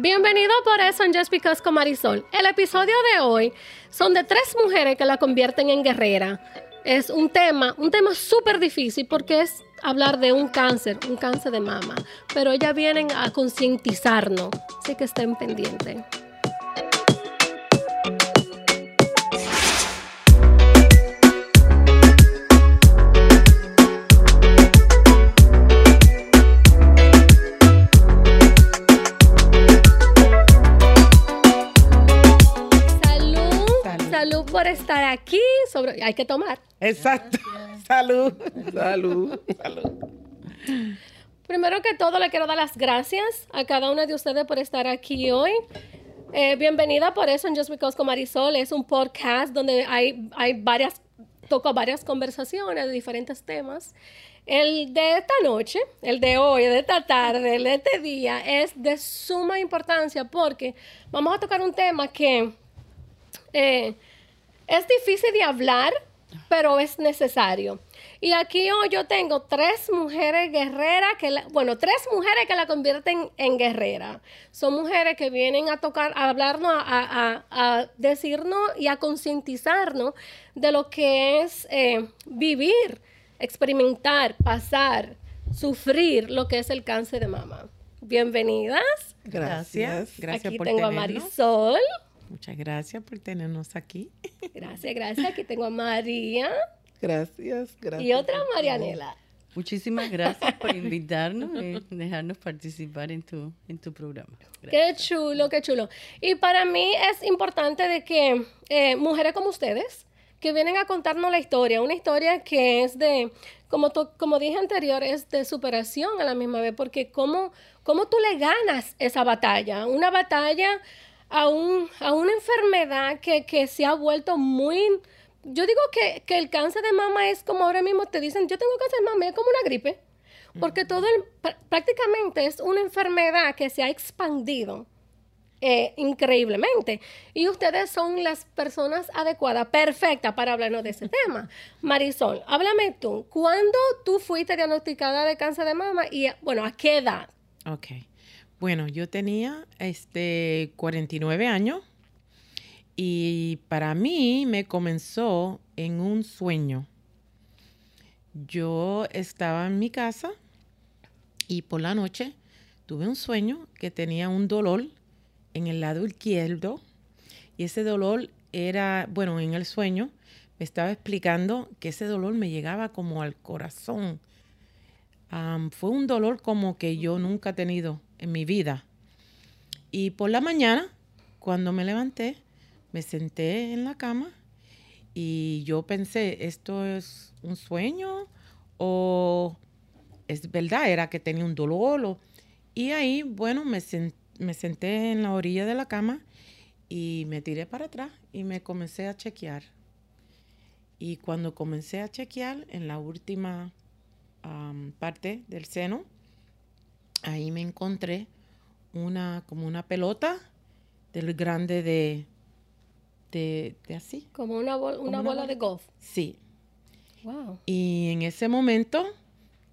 Bienvenido por eso en Just Because con Marisol. El episodio de hoy son de tres mujeres que la convierten en guerrera. Es un tema, un tema súper difícil porque es hablar de un cáncer, un cáncer de mama. Pero ellas vienen a concientizarnos, así que estén pendientes. Aquí. Sobre, hay que tomar. Exacto. Salud. Salud. Salud. Primero que todo, le quiero dar las gracias a cada una de ustedes por estar aquí hoy. Eh, bienvenida por eso en Just Because con Marisol. Es un podcast donde hay, hay varias, toco varias conversaciones de diferentes temas. El de esta noche, el de hoy, de esta tarde, el de este día es de suma importancia porque vamos a tocar un tema que eh, es difícil de hablar, pero es necesario. Y aquí hoy yo tengo tres mujeres guerreras, que bueno, tres mujeres que la convierten en guerrera. Son mujeres que vienen a tocar, a hablarnos, a, decirnos y a concientizarnos de lo que es eh, vivir, experimentar, pasar, sufrir lo que es el cáncer de mama. Bienvenidas. Gracias. Gracias Aquí tengo a Marisol. Muchas gracias por tenernos aquí. Gracias, gracias. Aquí tengo a María. Gracias, gracias. Y otra Marianela. Muchísimas gracias por invitarnos y dejarnos participar en tu, en tu programa. Qué chulo, qué chulo. Y para mí es importante de que eh, mujeres como ustedes, que vienen a contarnos la historia, una historia que es de, como, como dije anterior, es de superación a la misma vez, porque cómo, cómo tú le ganas esa batalla, una batalla a, un, a una enfermedad que, que, se ha vuelto muy... Yo digo que, que, el cáncer de mama es como ahora mismo te dicen, yo tengo cáncer de mama, es como una gripe, porque todo prácticamente es una enfermedad que se ha expandido eh, increíblemente. Y ustedes son las personas adecuadas, perfectas para hablarnos de ese tema. Marisol, háblame tú, ¿cuándo tú fuiste diagnosticada de cáncer de mama y, bueno, a qué edad? Ok. Bueno, yo tenía este 49 años y para mí me comenzó en un sueño. Yo estaba en mi casa y por la noche tuve un sueño que tenía un dolor en el lado izquierdo y ese dolor era, bueno, en el sueño me estaba explicando que ese dolor me llegaba como al corazón. fue un dolor como que yo nunca he tenido en mi vida. Y por la mañana, cuando me levanté, me senté en la cama y yo pensé, ¿esto es un sueño o es verdad? Era que tenía un dolor. Y ahí, bueno, me, me senté en la orilla de la cama y me tiré para atrás y me comencé a chequear. Y cuando comencé a chequear en la última parte del seno, ahí me encontré una, como una pelota del grande de, de, así. Como una, una, bola, de golf. Sí. Wow. Y en ese momento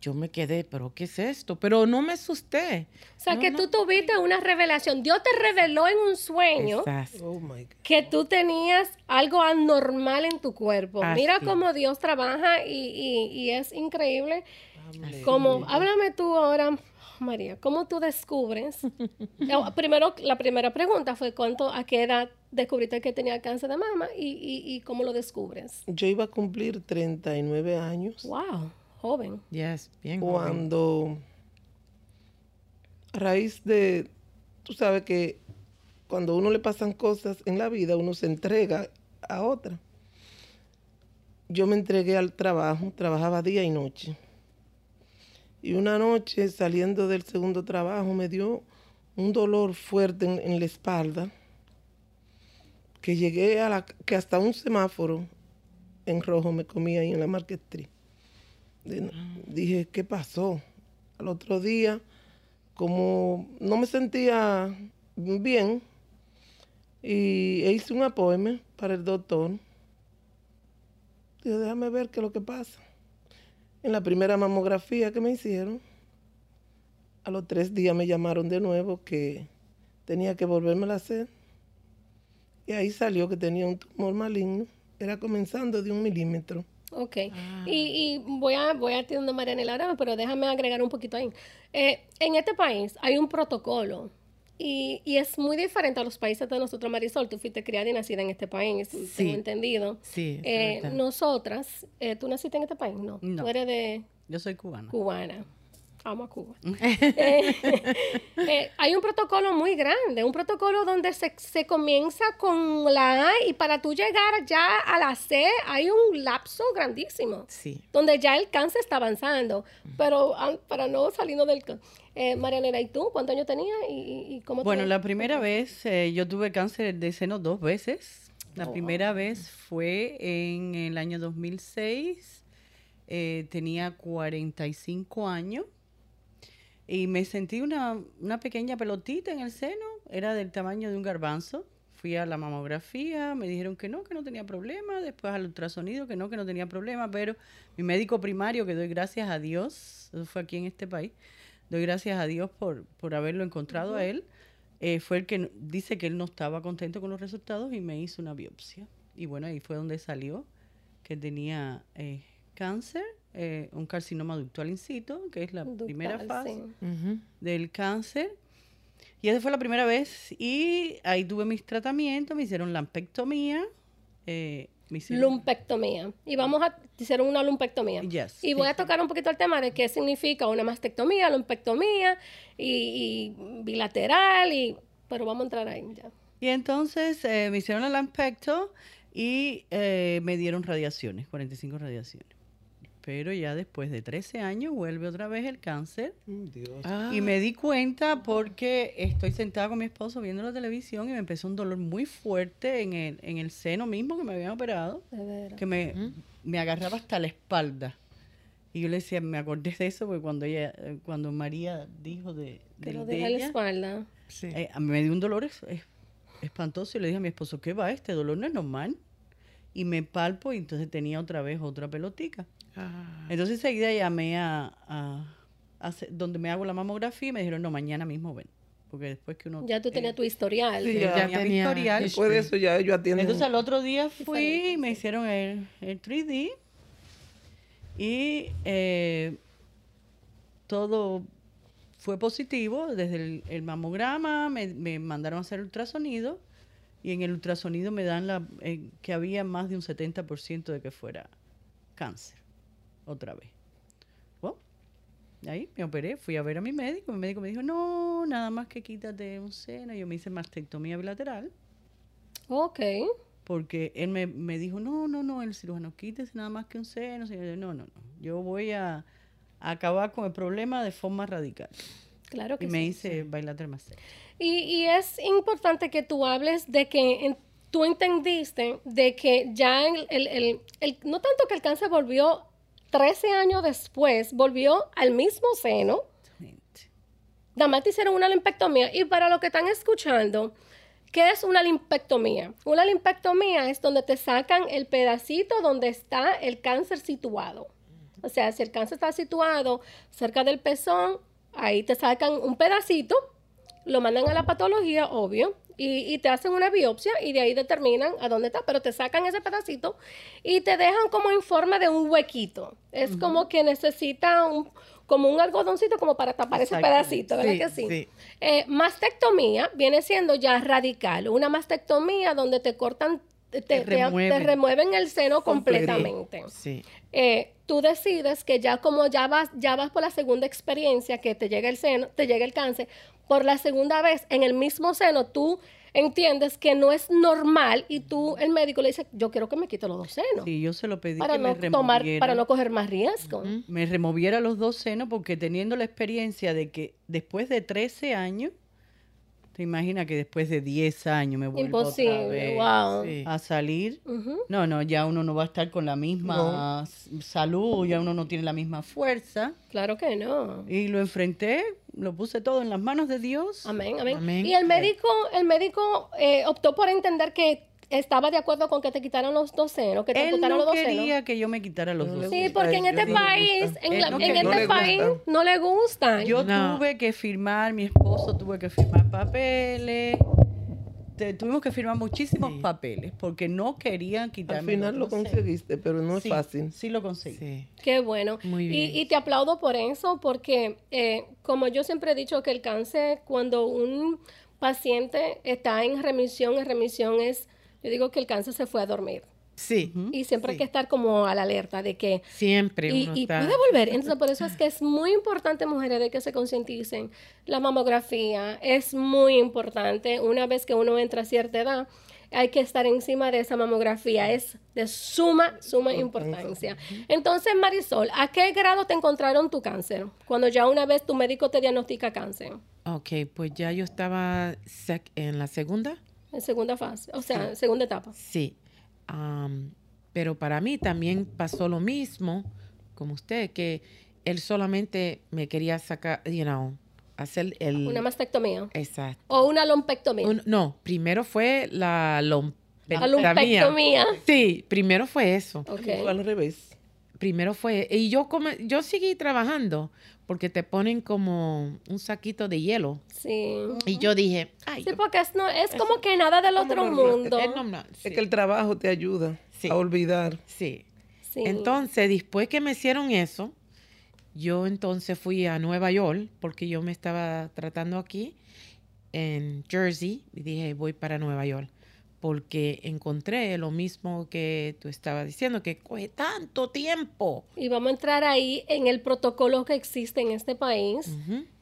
yo me quedé, pero ¿qué es esto? Pero no me asusté. O sea, que tú tuviste una revelación. Dios te reveló en un sueño oh que tú tenías algo anormal en tu cuerpo. Mira cómo Dios trabaja y, y, es increíble. Como, háblame tú ahora, María, ¿cómo tú descubres? Primero, la primera pregunta fue ¿cuánto, a qué edad descubriste que tenía cáncer de mama y, y, cómo lo descubres? Yo iba a cumplir 39 años. Wow, joven. Yes, bien Cuando, a raíz de, tú sabes que cuando uno le pasan cosas en la vida, uno se entrega a otra. Yo me entregué al trabajo, trabajaba día y noche y una noche saliendo del segundo trabajo me dio un dolor fuerte en, la espalda que llegué a la que hasta un semáforo en rojo me comía ahí en la Market. Dije, ¿qué pasó? Al otro día, como no me sentía bien, y e hice un apoyo para el doctor. Dije, déjame ver qué es lo que pasa en la primera mamografía que me hicieron, a los tres días me llamaron de nuevo que tenía que volverme a hacer. Y ahí salió que tenía un tumor maligno. Era comenzando de un milímetro. Ok. Y, y voy a voy a ti donde Marianela ahora, pero déjame agregar un poquito ahí. Eh, en este país hay un protocolo y, y es muy diferente a los países de nosotros, Marisol. Tú fuiste criada y nacida en este país, Sí. tengo entendido. Sí, Eh, nosotras, eh, ¿tú naciste en este país? No. No. Tú eres de Yo soy cubana. cubana. Amo a Cuba. Eh, eh, hay un protocolo muy grande, un protocolo donde se, se comienza con la A y para tú llegar ya a la C hay un lapso grandísimo Sí. donde ya el cáncer está avanzando. Pero ah, para no salirnos del... Eh, Marianela, ¿y tú? ¿Cuántos años tenías y, y- cómo te- Bueno, la primera vez eh, yo tuve cáncer de seno dos veces. La Oh, primera vez fue en el año 2006. eh, tenía 45 años y me sentí una, una pequeña pelotita en el seno. Era del tamaño de un garbanzo. Fui a la mamografía, me dijeron que no, que no tenía problema. Después al ultrasonido, que no, que no tenía problema. Pero mi médico primario, que doy gracias a Dios, eso fue aquí en este país, doy gracias a Dios por, por haberlo encontrado a él, eh, fue el que dice que él no estaba contento con los resultados y me hizo una biopsia. Y bueno, ahí fue donde salió que tenía eh, cáncer, eh, un carcinoma ductal in situ, que es la Ductal, primera fase sí. Del cáncer. Y esa fue la primera vez. Y ahí tuve mis tratamientos, me hicieron lampectomía. eh, me hicieron- Lumpectomía. Y vamos a hacer una lumpectomía. Yes. Y voy a tocar un poquito el tema de qué significa una mastectomía, lumpectomía y, y bilateral, y, pero vamos a entrar ahí ya. Y entonces eh, me hicieron la lampecto y eh, me dieron radiaciones, 45 radiaciones. Pero ya después de 13 años vuelve otra vez el cáncer. Mm, Dios. Ah, Y me di cuenta porque estoy sentada con mi esposo viendo la televisión y me empezó un dolor muy fuerte en el, en el seno mismo que me habían operado, De que me, me agarraba hasta la espalda. Y yo le decía, me acordé de eso porque cuando ella, cuando María dijo de, Que lo de deja la ella, espalda. sí. eh, me dio un dolor es- es- espantoso y le dije a mi esposo, ¿qué va? Este dolor no es normal. Y me palpo y entonces tenía otra vez otra pelotica. Ah, Entonces enseguida llamé a, a- donde me hago la mamografía y me dijeron, no, mañana mismo ven. Porque después que uno... Ya tú tenías tu historial. Sí, eh, ya tenía mi historial. history. Después de eso ya ellos atienden. Entonces al otro día fui y me hicieron el, el 3D y eh, todo fue positivo. Desde el, el mamograma me, me mandaron a hacer ultrasonido y en el ultrasonido me dan la eh, que había más de un 70% de que fuera cáncer. Otra vez. Bueno, ahí me operé, fui a ver a mi médico. Mi médico me dijo, no, nada más que quítate un seno. Yo me hice mastectomía bilateral Ok. porque él me, me dijo, no, no, no, el cirujano, quítese nada más que un seno. señor". No, no, no, yo voy a, a acabar con el problema de forma radical. Claro que Y sí. me hice bailar más Y, y es importante que tú hables de que en- tú entendiste de que ya el, el- el- el- no tanto que el cáncer volvió 13 años después, volvió al mismo seno, nada más te hicieron una limpectomía. Y para los que están escuchando, ¿qué es una limpectomía? Una limpectomía es donde te sacan el pedacito donde está el cáncer situado. O sea, si el cáncer está situado cerca del pezón, ahí te sacan un pedacito, lo mandan a la patología, obvio, y, y te hacen una biopsia y de ahí determinan a dónde está, pero te sacan ese pedacito y te dejan como en forma de un huequito. Es como que necesita un, como un algodoncito como para tapar ese pedacito, ¿verdad Sí, que sí? sí. Eh, mastectomía viene siendo ya radical, una mastectomía donde te cortan, te, te- te remueven. el seno completamente. sí. Eh, tú decides que ya como ya vas, ya vas por la segunda experiencia que te llega el seno, te llega el cáncer, por la segunda vez en el mismo seno, tú entiendes que no es normal y tú, el médico le dice, yo quiero que me quite los dos senos. Sí, yo se lo pedí para que no me tomar, para no coger más riesgo. me removiera los dos senos porque teniendo la experiencia de que después de 13 años, te imaginas que después de 10 años me vuelvo otra Imposible, vez wow. Sí. a salir. No, no, ya uno no va a estar con la misma salud, ya uno no tiene la misma fuerza. Claro que no. Y lo enfrenté, lo puse todo en las manos de Dios. Amén, amén. Amén. Y el médico, el médico eh, optó por entender que estaba de acuerdo con que te quitaran los dos senos, que te Él no los dos senos. quería que yo me quitara los No dos Sí, porque en este país, en, Él la- no en este país, gusta. no le gustan. Yo No. tuve que firmar, mi esposo tuve que firmar papeles. Te- tuvimos que firmar muchísimos Sí. papeles porque no querían quitarme Al final lo conseguiste, pero no es fácil. Sí, lo conseguí. Sí. Qué bueno. Muy Y- bien. Y, te aplaudo por eso, porque eh, como yo siempre he dicho que el cáncer, cuando un paciente está en remisión, en remisión es, yo digo que el cáncer se fue a dormir. Sí. Y siempre hay que estar como a la alerta de que Siempre y, uno y está... puede volver. Entonces, por eso es que es muy importante, mujeres, de que se concienticen. La mamografía es muy importante. Una vez que uno entra a cierta edad, hay que estar encima de esa mamografía. Es de suma, suma importancia. Entonces, Marisol, ¿a qué grado te encontraron tu cáncer? Cuando ya una vez tu médico te diagnostica cáncer. Ok, pues ya yo estaba sec- en la segunda. En segunda fase, o sea, segunda etapa. Sí. Pero para mí también pasó lo mismo como usted, que él solamente me quería sacar, you know, hacer el... Una mastectomía. Exacto. O una lumpectomía. Un- no, primero fue la La lumpectomía. lumpectomía. Sí, primero fue eso. Ok. Fue al revés. Primero fue, y yo come- yo seguí trabajando porque te ponen como un saquito de hielo. Sí. Y yo dije, ay, Sí, porque es, no, es como que nada del otro normal. mundo. es normal, sí. Es que el trabajo te ayuda Sí. a olvidar. Sí. Sí. Entonces, después que me hicieron eso, yo entonces fui a Nueva York porque yo me estaba tratando aquí en Jersey y dije, voy para Nueva York porque encontré lo mismo que tú estabas diciendo, que coge tanto tiempo. Y vamos a entrar ahí en el protocolo que existe en este país,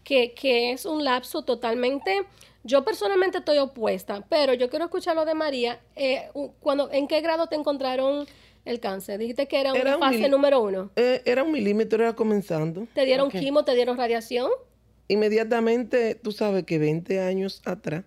que, que es un lapso totalmente... Yo personalmente estoy opuesta, pero yo quiero escuchar lo de María. Eh, cuando, ¿En qué grado te encontraron el cáncer? Dijiste que era, Era una un fase número uno. Eh, era un milímetro, era comenzando. ¿Te dieron Ok. quimo, te dieron radiación? Inmediatamente, tú sabes que 20 años atrás,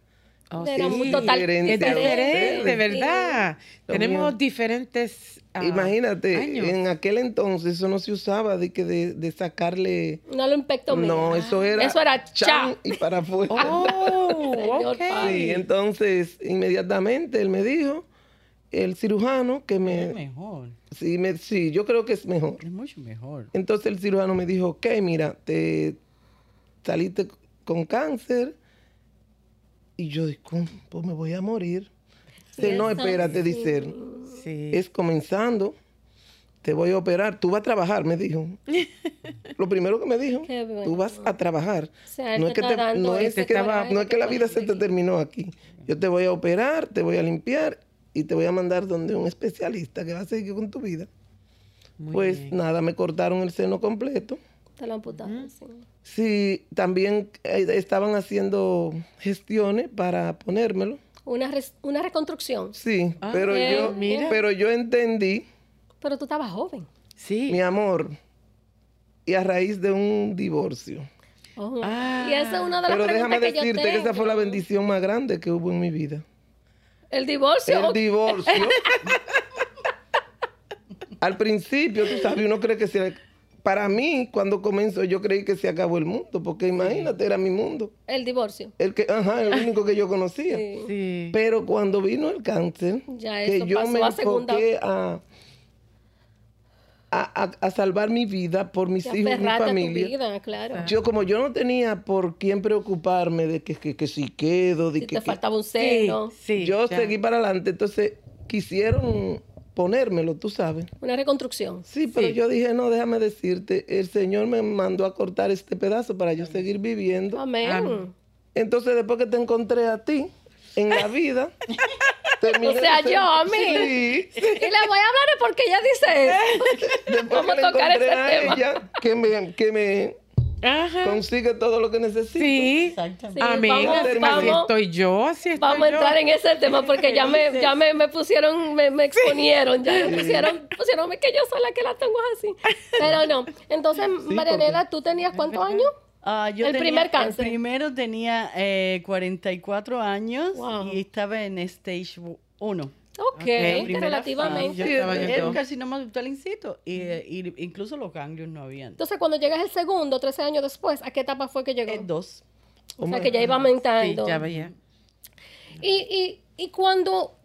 Oh, sí. muy total- diferente Es diferente. ¿verdad? Lo Tenemos mío. diferentes ah, Imagínate, años. en aquel entonces eso no se usaba de que de, de sacarle. Una lumpectomía. No, eso era. Eso era cha. y para afuera. Oh, Señor ok. padre. Sí, entonces inmediatamente él me dijo, el cirujano, que Es me. mejor. Sí, me, sí, yo creo que es mejor. Es mucho mejor. Entonces el cirujano me dijo, ok, mira, te saliste con cáncer. Y yo dije, ¿cómo? Pues me voy a morir. Dice, no, espérate, sí. dice él. Sí. Es comenzando. Te voy a operar. Tú vas a trabajar, me dijo. Lo primero que me dijo, bueno. tú vas a trabajar. O sea, él no es que, está te- dando no es ese que- coraje no es que la vida se te terminó aquí. Yo te voy a operar, te voy a limpiar y te voy a mandar donde un especialista que va a seguir con tu vida. Muy pues bien. nada, me cortaron el seno completo. Te lo amputaron, sí. Sí, también eh, estaban haciendo gestiones para ponérmelo. Una, res- una reconstrucción. Sí, Ah, pero yo, mira. pero yo entendí, Pero tú estabas joven. Sí. mi amor, y a raíz de un divorcio. Oh. Ah. y esa es una de las Pero déjame que decirte que esa fue la bendición más grande que hubo en mi vida. El divorcio. El divorcio. Al principio, tú sabes, uno cree que se... Para mí, cuando comenzó, yo creí que se acabó el mundo, porque imagínate, era mi mundo. El divorcio. El que, ajá, el único que yo conocía. Sí. Sí. Pero cuando vino el cáncer, Ya que eso yo pasó me a enfoqué a, a, a- a salvar mi vida por mis Te hijos, mi aferraste a tu familia. vida, claro. Yo como yo no tenía por quién preocuparme de que, que, que si quedo, de si que, te que- faltaba un Sí, seno. sí, yo ya. seguí para adelante, entonces quisieron ponérmelo, tú sabes. Una reconstrucción. Sí, pero Sí. yo dije, no, déjame decirte, el Señor me mandó a cortar este pedazo para yo seguir viviendo. Amén. Amén. Entonces, después que te encontré a ti en la vida, terminé O sea, yo, a mí. Sí, sí. Y le voy a hablar de por qué ella dice eso. Después Vamos que a tocar ese a tema. ella, que me, que me Ajá. consigue todo lo que necesito. Sí. Exactamente. Sí, vamos, así estoy yo, así estoy Vamos a entrar en ese tema porque ya me, ya me, me pusieron, me, me exponieron, ya me pusieron, pusieron que yo soy la que la tengo así. Pero no. Entonces, Marianela, ¿tú tenías cuántos años? Ah, yo El tenía- primer cáncer. El primero tenía eh, 44 años Wow. y estaba en stage 1. Ok, Primera relativamente. Yo Sí, Era un carcinoma ductal in situ y, y incluso los ganglios no habían. Entonces, cuando llegas el segundo, 13 años después, ¿a qué etapa fue que llegó? Eh, dos. o sea, que ya iba aumentando. Sí, ya veía. Y, y, y cuando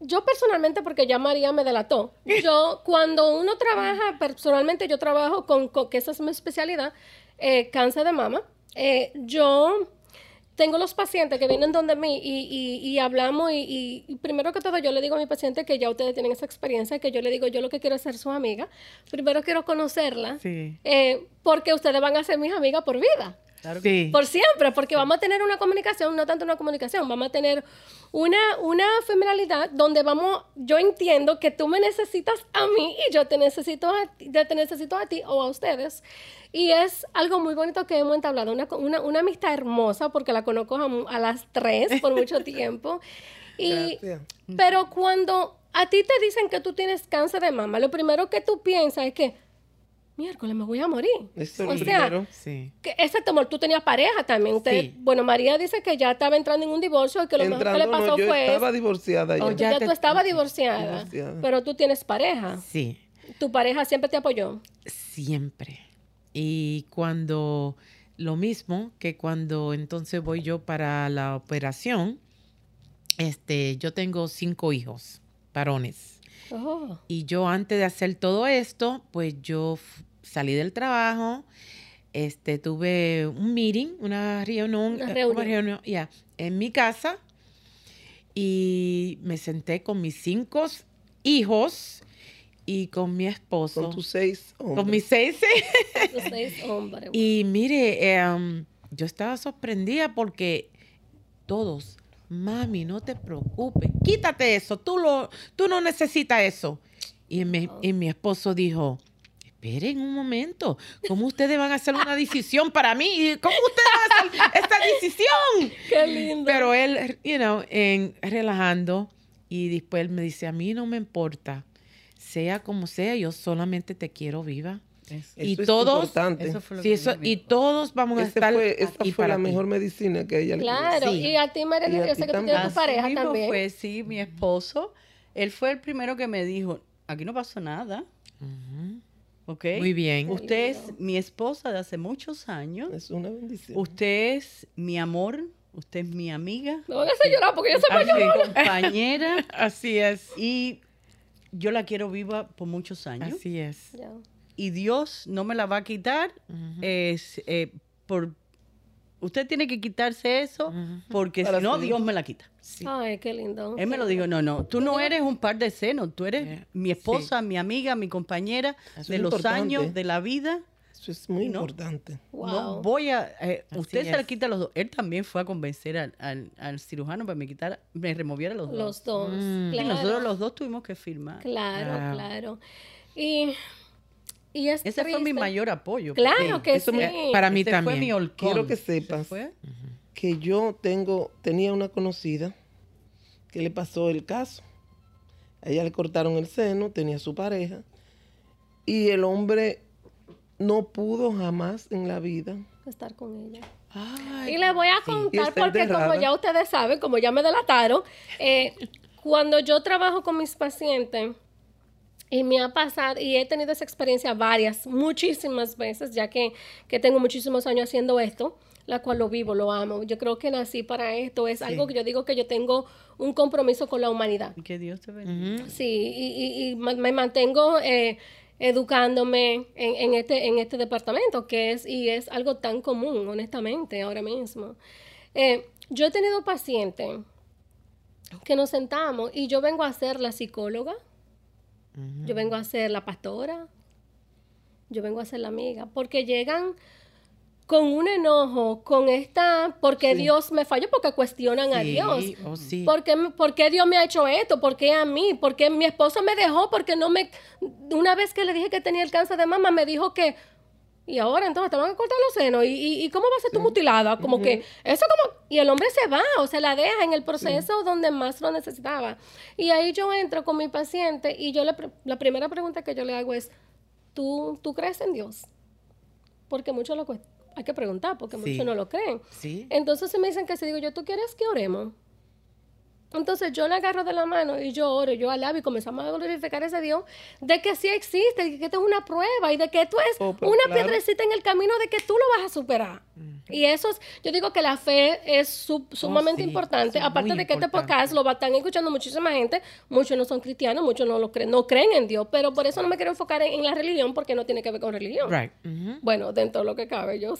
yo personalmente, porque ya María me delató, yo cuando uno trabaja, personalmente yo trabajo con, con que esa es mi especialidad, eh, cáncer de mama, eh, yo tengo los pacientes que vienen donde mí y, y, y hablamos y, y, primero que todo yo le digo a mi paciente que ya ustedes tienen esa experiencia, que yo le digo yo lo que quiero es ser su amiga, primero quiero conocerla, Sí. eh, porque ustedes van a ser mis amigas por vida. Claro que Sí. Por siempre, porque vamos a tener una comunicación, no tanto una comunicación, vamos a tener una, una familiaridad donde vamos, yo entiendo que tú me necesitas a mí y yo te necesito a ti, yo te necesito a ti o a ustedes. Y es algo muy bonito que hemos entablado, una, una, una amistad hermosa, porque la conozco a, a las tres por mucho tiempo. Y, Gracias. pero cuando a ti te dicen que tú tienes cáncer de mama, lo primero que tú piensas es que, miércoles, me voy a morir. Eso es o lo sea, primero. Sí. que ese temor, tú tenías pareja también. Usted, Sí. Bueno, María dice que ya estaba entrando en un divorcio y que lo mejor que le pasó no, yo fue estaba divorciada ya. Oh, ya, ya tú estabas divorciada, Divorciada. pero tú tienes pareja. Sí. Tu pareja siempre te apoyó. Siempre. Y cuando, lo mismo que cuando entonces voy yo para la operación, este, yo tengo cinco hijos, varones. Oh, Y yo antes de hacer todo esto, pues yo salí del trabajo, este, tuve un meeting, una reunión, Una eh, reunión, en mi casa y me senté con mis cinco hijos y con mi esposo, Con tus seis con hombres. mis seis. los seis hombres. y mire, em, yo estaba sorprendida porque todos, mami, no te preocupes, quítate eso, tú, lo, tú no necesitas eso. Y mi, y mi esposo dijo, esperen un momento, ¿cómo ustedes van a hacer una decisión para mí? ¿Cómo ustedes van a hacer esta decisión? Qué lindo. Pero él, you know, en, relajando, y después él me dice, a mí no me importa, sea como sea, yo solamente te quiero viva. Eso, y Eso todos- importante. eso fue lo Sí, que eso, ella me y todos vamos a estar fue, esa aquí fue para la ti. mejor medicina que ella le Claro, Sí. y a ti, María, yo sé que tú tienes tu pareja mismo también. fue, sí, mi esposo, él fue el primero que me dijo, aquí no pasó nada, Ujú. ¿ok? Muy bien. Usted es mi esposa de hace muchos años, Es una bendición. usted es mi amor, usted es mi amiga, No van a llorar porque yo soy mi mayor. compañera Así es. y yo la quiero viva por muchos años Así es. Ya. Y Dios no me la va a quitar. Es, eh, por Usted tiene que quitarse eso porque Para si no. Dios me la quita. Sí. Ay, qué lindo. Él me lo dijo, no, no, tú no eres un par de senos, tú eres mi esposa, mi amiga, mi compañera Eso de los importante. años de la vida. Eso es muy ¿no? importante. Wow. No voy a... eh, usted se la quita a los dos. Él también fue a convencer al, al- al cirujano para me quitar, me removiera los dos. Los dos. Mm. Y Claro. nosotros los dos tuvimos que firmar. Claro, claro. Y, y es Ese fue mi mayor apoyo. Claro que eso sí. me- Para mí ese fue también. mi holcón. Quiero que sepas que yo tengo, tenía una conocida que le pasó el caso. A ella le cortaron el seno, tenía su pareja, y el hombre no pudo jamás en la vida. Estar con ella. Ay, Y le voy a contar porque como ya ustedes saben, como ya me delataron, eh, cuando yo trabajo con mis pacientes y me ha pasado, y he tenido esa experiencia varias, muchísimas veces, ya que, que tengo muchísimos años haciendo esto, la cual lo vivo, lo amo. Yo creo que nací para esto, es algo que yo digo que yo tengo un compromiso con la humanidad. Que Dios te bendiga. Sí, y, y- y me mantengo eh, educándome en, en este, en este departamento, que es, y es algo tan común, honestamente, ahora mismo. Eh, yo he tenido pacientes que nos sentamos y yo vengo a ser la psicóloga, Yo vengo a ser la pastora, yo vengo a ser la amiga, porque llegan con un enojo, con esta, porque Sí. Dios me falló, porque cuestionan a Dios. oh, sí. ¿Por qué, por qué Dios me ha hecho esto? ¿Por qué a mí? ¿Por qué mi esposo me dejó? Porque no me... Una vez que le dije que tenía el cáncer de mama, me dijo que... Y ahora entonces te van a cortar los senos. ¿Y, y, y cómo va a ser tu mutilada? Como que... Eso como... Y el hombre se va, o sea, la deja en el proceso donde más lo necesitaba. Y ahí yo entro con mi paciente y yo le... pre- La primera pregunta que yo le hago es, ¿tú, ¿tú crees en Dios? Porque muchos lo... Hay que preguntar, porque Sí. muchos no lo creen. Entonces se me dicen que si digo yo, ¿tú quieres que oremos? Entonces yo le agarro de la mano y yo oro, yo alabo y comenzamos a glorificar a ese Dios de que sí existe, de que esto es una prueba y de que esto es Oh, una claro. piedrecita en el camino de que tú lo vas a superar. Y eso es, yo digo que la fe es su- sumamente sí, importante, sí, aparte de que este importante. podcast lo va a estar escuchando muchísima gente, muchos no son cristianos, muchos no lo creen, no creen en Dios, pero por eso no me quiero enfocar en, en la religión porque no tiene que ver con religión. Right. Bueno, dentro de lo que cabe, yo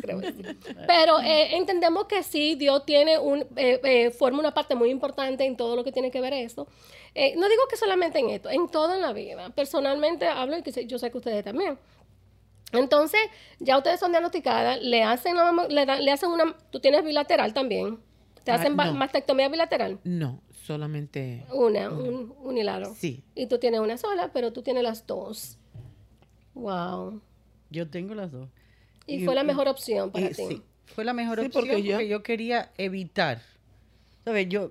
creo que sí. Pero eh, entendemos que sí, Dios tiene un, eh, eh, forma una parte muy importante en todo lo que tiene que ver eso. Eh, no digo que solamente en esto, en todo en la vida. Personalmente hablo y que yo sé que ustedes también. Entonces, ya ustedes son diagnosticadas, le hacen, la le, dan- le hacen una, tú tienes bilateral también. Te Ah, hacen no. mastectomía bilateral. No, solamente. Una, un unilateral. Sí. Y tú tienes una sola, pero tú tienes las dos. Wow. Yo tengo las dos. Y, Y- fue la mejor opción para Y ti. sí, fue la mejor Sí, opción porque porque, ya- yo quería evitar. ¿Sabes? Yo,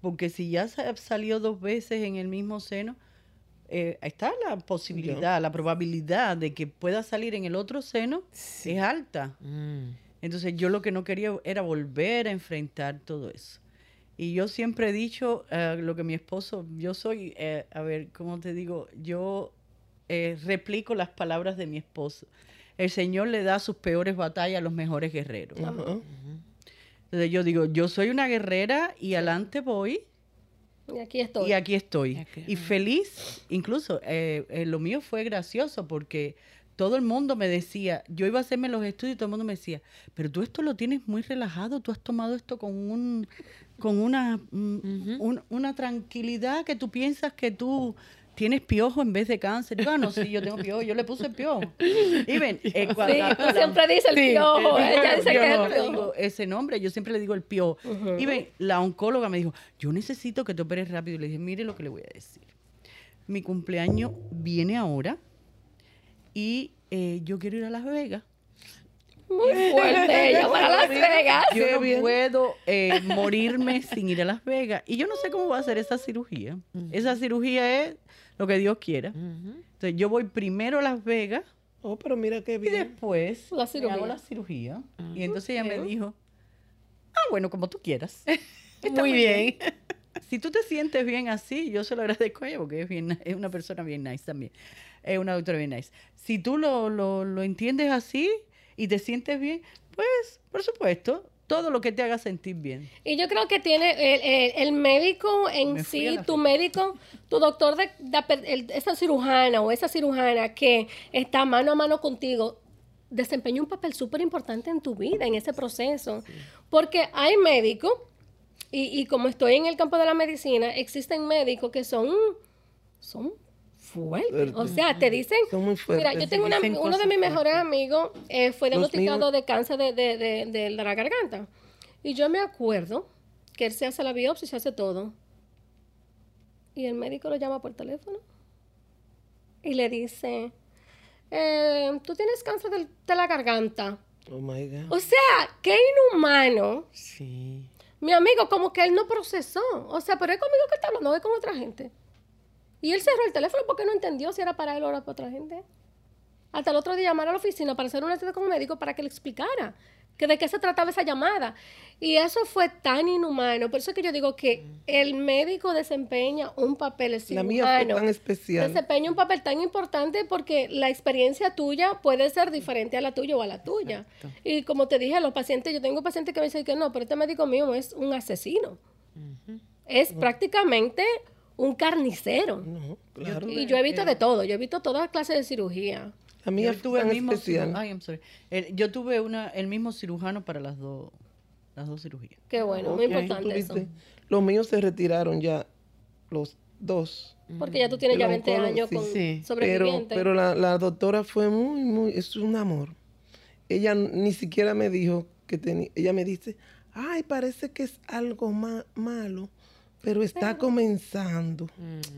porque si ya sa- salió dos veces en el mismo seno, eh, está la posibilidad, la probabilidad de que pueda salir en el otro seno Sí. es alta. Mm. Entonces yo lo que no quería era volver a enfrentar todo eso. Y yo siempre he dicho eh, lo que mi esposo, yo soy, eh, a ver, ¿cómo te digo? Yo eh, replico las palabras de mi esposo. El Señor le da sus peores batallas a los mejores guerreros. Ajá. Entonces yo digo, yo soy una guerrera y adelante voy Y aquí estoy. y aquí estoy. Aquí. Y feliz, incluso eh, eh, lo mío fue gracioso porque todo el mundo me decía, yo iba a hacerme los estudios y todo el mundo me decía, pero tú esto lo tienes muy relajado, tú has tomado esto con un con una, mm, un- una tranquilidad que tú piensas que tú tienes piojo en vez de cáncer. Digo, ah, no, sí, yo tengo piojo, yo le puse piojo. Y ven, eh, cuando- Sí, tú siempre dices el piojo. Ella dice yo que es el piojo. digo ese nombre, yo siempre le digo el piojo. Y ven, la oncóloga me dijo, yo necesito que te operes rápido. Y le dije, mire lo que le voy a decir. Mi cumpleaños viene ahora y eh, yo quiero ir a Las Vegas. Muy fuerte ella para Las Vegas. Yo no bien. puedo eh, morirme sin ir a Las Vegas. Y yo no sé cómo va a ser esa cirugía. Esa cirugía es lo que Dios quiera. Entonces yo voy primero a Las Vegas Oh, pero mira qué y bien. después La cirugía. hago la cirugía. Y entonces ella me dijo, ah, bueno, como tú quieras. Muy bien. si tú te sientes bien así, yo se lo agradezco a ella porque es, bien, es una persona bien nice también. Es una doctora bien nice. Si tú lo, lo, lo entiendes así y te sientes bien, pues, por supuesto, todo lo que te haga sentir bien. Y yo creo que tiene el, el- el médico en Me sí, tu fe- médico, tu doctor, de, de per- el- esa cirujana o esa cirujana que está mano a mano contigo, desempeña un papel súper importante en tu vida, en ese proceso. Porque hay médicos, y, y como estoy en el campo de la medicina, existen médicos que son, son O sea, te dicen, Son muy fuertes. Mira, yo tengo una- uno de mis mejores amigos eh, fue diagnosticado de cáncer de, de- de- de la garganta. Y yo me acuerdo que él se hace la biopsia y se hace todo. Y el médico lo llama por teléfono y le dice, eh, tú tienes cáncer de la garganta. Oh my God. O sea, qué inhumano. Sí. Mi amigo, como que él no procesó. O sea, pero es conmigo que está hablando, no es con otra gente. Y él cerró el teléfono porque no entendió si era para él o era para otra gente. Hasta el otro día llamar a la oficina para hacer una cita con un médico para que le explicara que de qué se trataba esa llamada. Y eso fue tan inhumano. Por eso es que yo digo que el médico desempeña un papel el La mía fue tan especial. desempeña un papel tan importante porque la experiencia tuya puede ser diferente a la tuya o a la tuya. Exacto. Y como te dije, los pacientes, yo tengo pacientes que me dicen que no, pero este médico mío es un asesino. Es prácticamente un carnicero. No, claro. Y yo he visto de todo, yo he visto todas clases de cirugía. La mía yo tuve el mismo especial. ay, I'm sorry. El- yo tuve una, el mismo cirujano para las dos, las dos cirugías. Qué bueno, muy importante eso. Los míos se retiraron ya, los dos. Porque ya tú tienes El ya 20 oncólogo, años sí. con Sí. Pero, sobreviviente. pero la, la doctora fue muy, muy, es un amor. Ella ni siquiera me dijo que tenía, ella me dice, ay, parece que es algo ma- malo, pero está comenzando.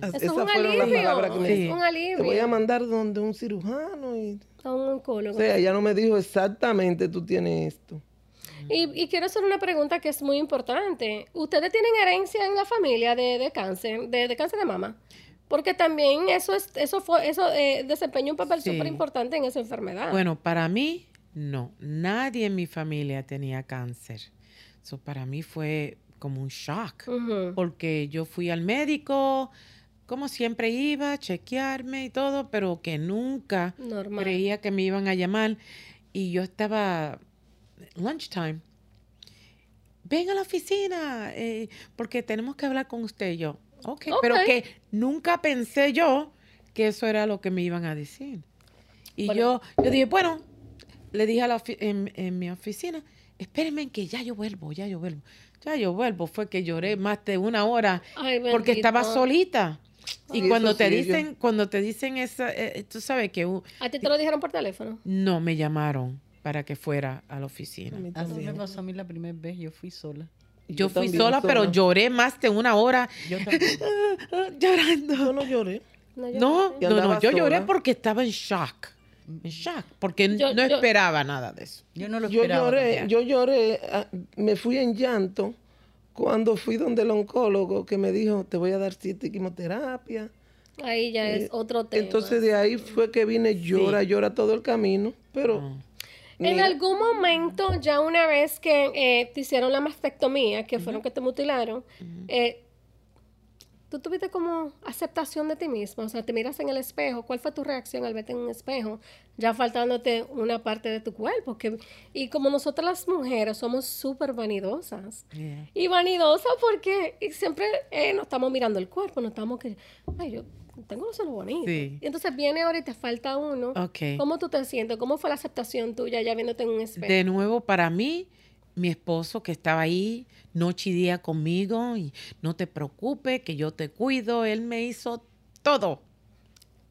Es Esas un fueron las alivio, palabras que me es dijo. un Te voy a alivio. mandar donde un cirujano y... A un oncólogo. O sea, ella no me dijo exactamente tú tienes esto. Y, y quiero hacer una pregunta que es muy importante. ¿Ustedes tienen herencia en la familia de, de cáncer, de, de cáncer de mama? Porque también eso es, eso fue, eso eh, desempeña un papel Sí. súper importante en esa enfermedad. Bueno, para mí, no. Nadie en mi familia tenía cáncer. Eso para mí fue como un shock, porque yo fui al médico, como siempre iba a chequearme y todo, pero que nunca Normal. creía que me iban a llamar y yo estaba lunchtime. Ven a la oficina eh, porque tenemos que hablar con usted y yo. ok, pero que nunca pensé yo que eso era lo que me iban a decir. Y Bueno. yo, yo dije, bueno, le dije a la en, en mi oficina, espérenme que ya yo vuelvo, ya yo vuelvo. Ya yo vuelvo. Fue que lloré más de una hora Ay, porque estaba solita. Y cuando te sí, yo- dicen, cuando te dicen esa, eh, tú sabes que uh, ¿A ti te lo dijeron por teléfono? no me llamaron para que fuera a la A oficina. mí Así me pasó a mí la primera vez, yo fui sola. Yo, fui sola, pero lloré más de una hora Yo llorando. Yo no lloré. No, yo No, no, yo lloré porque estaba en shock. En shock, porque Yo- no yo- esperaba nada de eso. Yo no lo Yo esperaba. lloré, yo lloré, ah, me fui en llanto cuando fui donde el oncólogo que me dijo, te voy a dar siete quimioterapia. Ahí ya es Eh, otro tema. Entonces de ahí fue que vine llora, llora todo el camino, pero Ah. En algún momento, ya una vez que eh, te hicieron la mastectomía, que fueron que te mutilaron, eh, tú tuviste como aceptación de ti mismo. O sea, te miras en el espejo. ¿Cuál fue tu reacción al verte en un espejo? Ya faltándote una parte de tu cuerpo. Que, y como nosotras las mujeres somos súper vanidosas. Yeah. Y vanidosas porque y siempre eh, nos estamos mirando el cuerpo, no estamos que, ay, yo tengo los senos bonitos. Sí. Y entonces viene ahora y te falta uno. Ok. ¿Cómo tú te sientes? ¿Cómo fue la aceptación tuya ya viéndote en un espejo? De nuevo, para mí, mi esposo que estaba ahí noche y día conmigo y no te preocupes, que yo te cuido, él me hizo todo,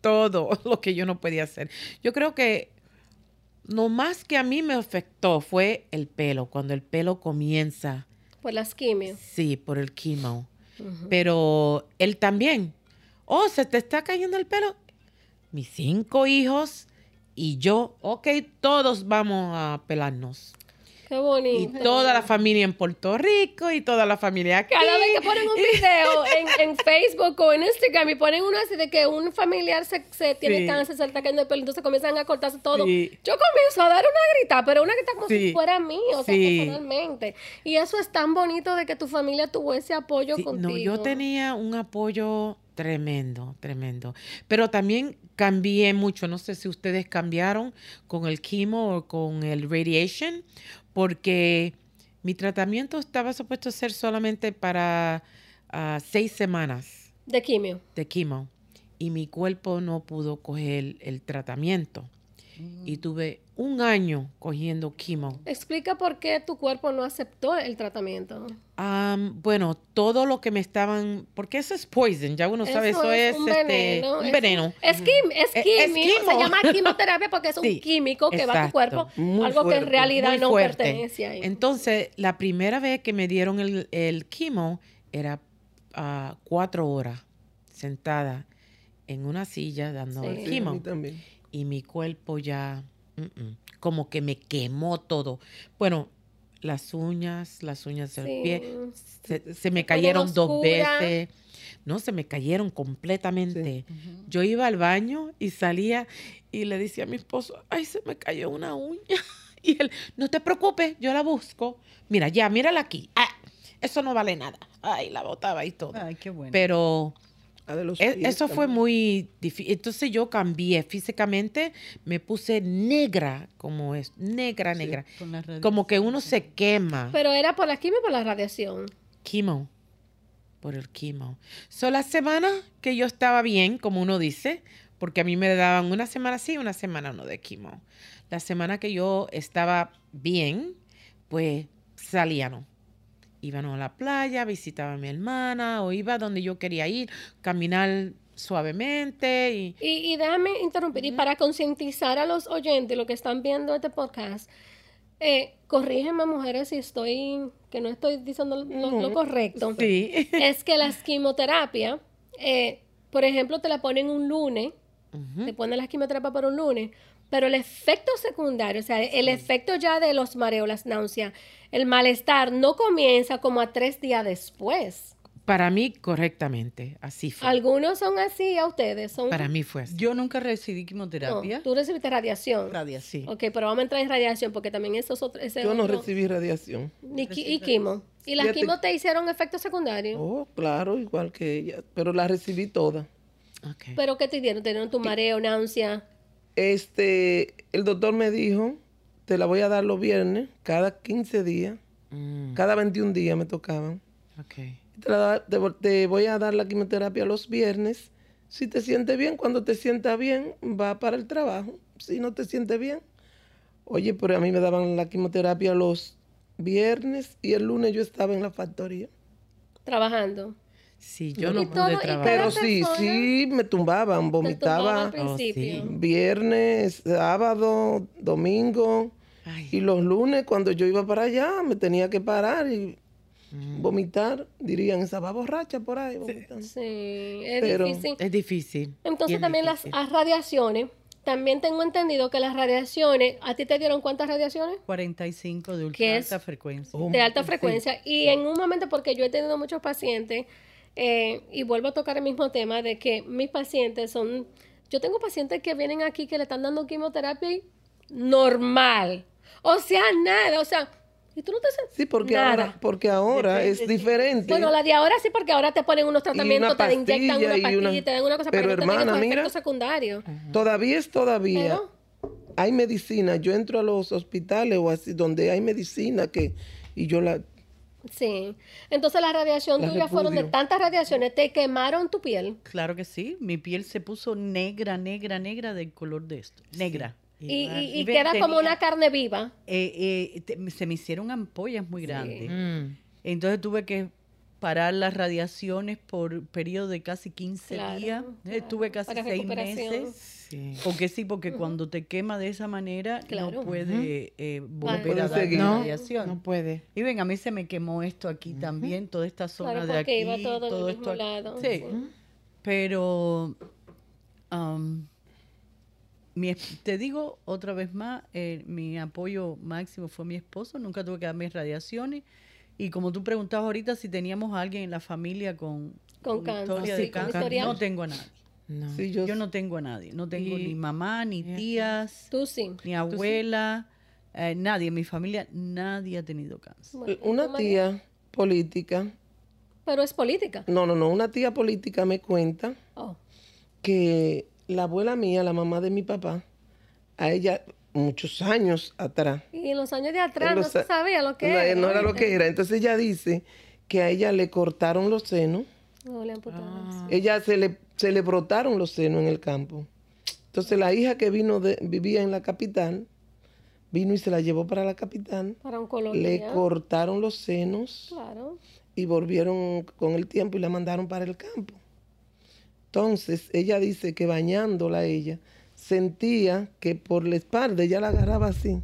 todo lo que yo no podía hacer. Yo creo que lo más que a mí me afectó fue el pelo, cuando el pelo comienza, Por las quimios. sí, por el quimo. Pero él también, oh, se te está cayendo el pelo. Mis cinco hijos y yo, ok, todos vamos a pelarnos. Qué Y bonito. toda la familia en Puerto Rico y toda la familia aquí. Cada vez que ponen un video en, en Facebook o en Instagram y ponen uno así de que un familiar se, se tiene Sí. cáncer, se está cayendo el pelo, entonces comienzan a cortarse todo. Sí. Yo comienzo a dar una grita, pero una grita como si fuera mío, o sea, personalmente. Y eso es tan bonito de que tu familia tuvo ese apoyo contigo. no, yo tenía un apoyo tremendo, tremendo. Pero también cambié mucho. No sé si ustedes cambiaron con el quimo o con el radiation, porque mi tratamiento estaba supuesto a ser solamente para ah, seis semanas De quimio. de quimo y mi cuerpo no pudo coger el tratamiento. Y tuve un año cogiendo quimo. Explica por qué tu cuerpo no aceptó el tratamiento. Am, bueno, todo lo que me estaban, porque eso es poison, ya uno sabe, eso, es, un este, veneno. un es- veneno. Es, quim- es Eh, es químico, se quimo. llama quimioterapia porque es un Sí, químico que va a tu cuerpo, Muy algo que en realidad no fuerte. pertenece ahí. Entonces, la primera vez que me dieron el, el quimo era ah, cuatro horas sentada en una silla dando Sí. el sí, a quimo mí también. y mi cuerpo ya mm, mm, como que me quemó todo. Bueno, las uñas, las uñas del Sí. pie, se, se me cayeron dos veces. No, se me cayeron completamente. Yo iba al baño y salía y le decía a mi esposo, ay, se me cayó una uña. Y él, no te preocupes, yo la busco. Mira, ya, mírala aquí. Ah, eso no vale nada. Ay, la botaba y todo. Ay, qué bueno. Pero La de los e- pies eso fue muy difícil. Entonces yo cambié físicamente, me puse negra, como es, negra, Sí. negra. Con la radio- Como que uno se quema. Pero era por la quimio o por la radiación. Quimo. Por el quimo. So, la semana que yo estaba bien, como uno dice, porque a mí me daban una semana sí, una semana no de quimo. La semana que yo estaba bien, pues salíamos. Íbamos a la playa, visitaba a mi hermana, o iba donde yo quería ir, caminar suavemente y Y, y déjame interrumpir, y para concientizar a los oyentes, los que están viendo este podcast, eh, corrígeme mujeres si estoy, que no estoy diciendo lo, correcto. sí. Es que las quimioterapias, eh, por ejemplo, te la ponen un lunes, te ponen las quimioterapias por un lunes, pero el efecto secundario, o sea, el efecto ya de los mareos, las náuseas, el malestar no comienza como a tres días después. Para mí, correctamente, así fue. Algunos son así, a ustedes son... Para mí fue así. Yo nunca recibí no, quimioterapia. tú recibiste radiación. Radiación. Sí. Ok, pero vamos a entrar en radiación porque también eso es otro... ese Yo no otro- recibí radiación. Ni qui- y quimo. ¿Y las Fíjate- te hicieron efectos secundarios? Oh, claro, igual que ella, pero la recibí toda. Ok. ¿Pero qué te dieron? ¿Te dieron tu mareo, náusea? Este, el doctor me dijo, te la voy a dar los viernes, cada 15 días, Mm, cada 21 días me tocaban. ok. Te, la da- te vo- te voy a dar la quimioterapia los viernes. Si te sientes bien, cuando te sientas bien, va para el trabajo. Si no te sientes bien, oye, pero a mí me daban la quimioterapia los viernes y el lunes yo estaba en la factoría. Trabajando. Sí, yo Y no todo- pude trabajar. Pero sí, persona sí, me tumbaban, vomitaba al principio. sí. viernes, sábado, domingo. Ay, Y los lunes, cuando yo iba para allá, me tenía que parar y mm, vomitar. Dirían, esa va borracha por ahí. vomitando. Sí, es Pero- difícil. es difícil. Entonces también las, difícil. las radiaciones. También tengo entendido que las radiaciones, ¿a ti te dieron cuántas radiaciones? 45 de ultra alta frecuencia. Oh, de alta sí. frecuencia. Y en un momento, porque yo he tenido muchos pacientes, eh, y vuelvo a tocar el mismo tema de que mis pacientes son, yo tengo pacientes que vienen aquí que le están dando quimioterapia y normal. O sea, nada, o sea, y tú no te sientes Sí, porque nada. ahora, porque ahora es sí. diferente. Bueno, la de ahora sí, porque ahora te ponen unos tratamientos, te inyectan pastilla una y pastilla una- y te dan una cosa Pero, para que no hermana, tengas mira. efectos secundarios. Todavía es todavía. Pero- Hay medicina. Yo entro a los hospitales o así, donde hay medicina que. Y yo la. Sí. Entonces la radiación La tuya fueron de tantas radiaciones, te quemaron tu piel. Claro que sí, mi piel se puso negra, negra, negra del color de esto. Negra. Y, y- y Y ve, queda como una carne viva. Eh, eh, te- se me hicieron ampollas muy grandes. Mm, Entonces tuve que parar las radiaciones por periodo de casi 15 Claro, días. Eh, claro, Tuve casi para seis meses. sí. Porque sí, porque cuando te quema de esa manera Claro. no puede eh, volver a dar. No, radiación. no puede. Y ven, a mí se me quemó esto aquí también, toda esta zona Claro, de aquí, iba todo el esto aquí. lado, Sí, pero am, mi te digo otra vez más, eh, mi apoyo máximo fue mi esposo, nunca tuve que dar mis radiaciones. Y como tú preguntabas ahorita si teníamos a alguien en la familia con, historia sí, de con cáncer, no tengo a nadie. No. Sí, yo, Yo no tengo a nadie, no tengo Y- ni mamá, ni tías, Tú sí. ni abuela, eh, nadie, en mi familia nadie ha tenido cáncer. Bueno, ¿y Una tía política. Pero es política. No, no, no. Una tía política me cuenta Oh. que la abuela mía, la mamá de mi papá, a ella muchos años atrás. Y en los años de atrás no se a- sabía lo que no, era. no era lo que era. Entonces ella dice que a ella le cortaron los senos. No, le amputaron. Ah, Ella se le, se le brotaron los senos en el campo. Entonces la hija que vino de, vivía en la capital, vino y se la llevó para la capital. Para oncología. Le cortaron los senos Claro. y volvieron con el tiempo y la mandaron para el campo. Entonces ella dice que bañándola ella, sentía que por la espalda ella la agarraba así.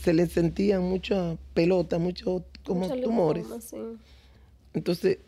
se le sentían muchas pelotas, muchos como tumores. sí. Entonces,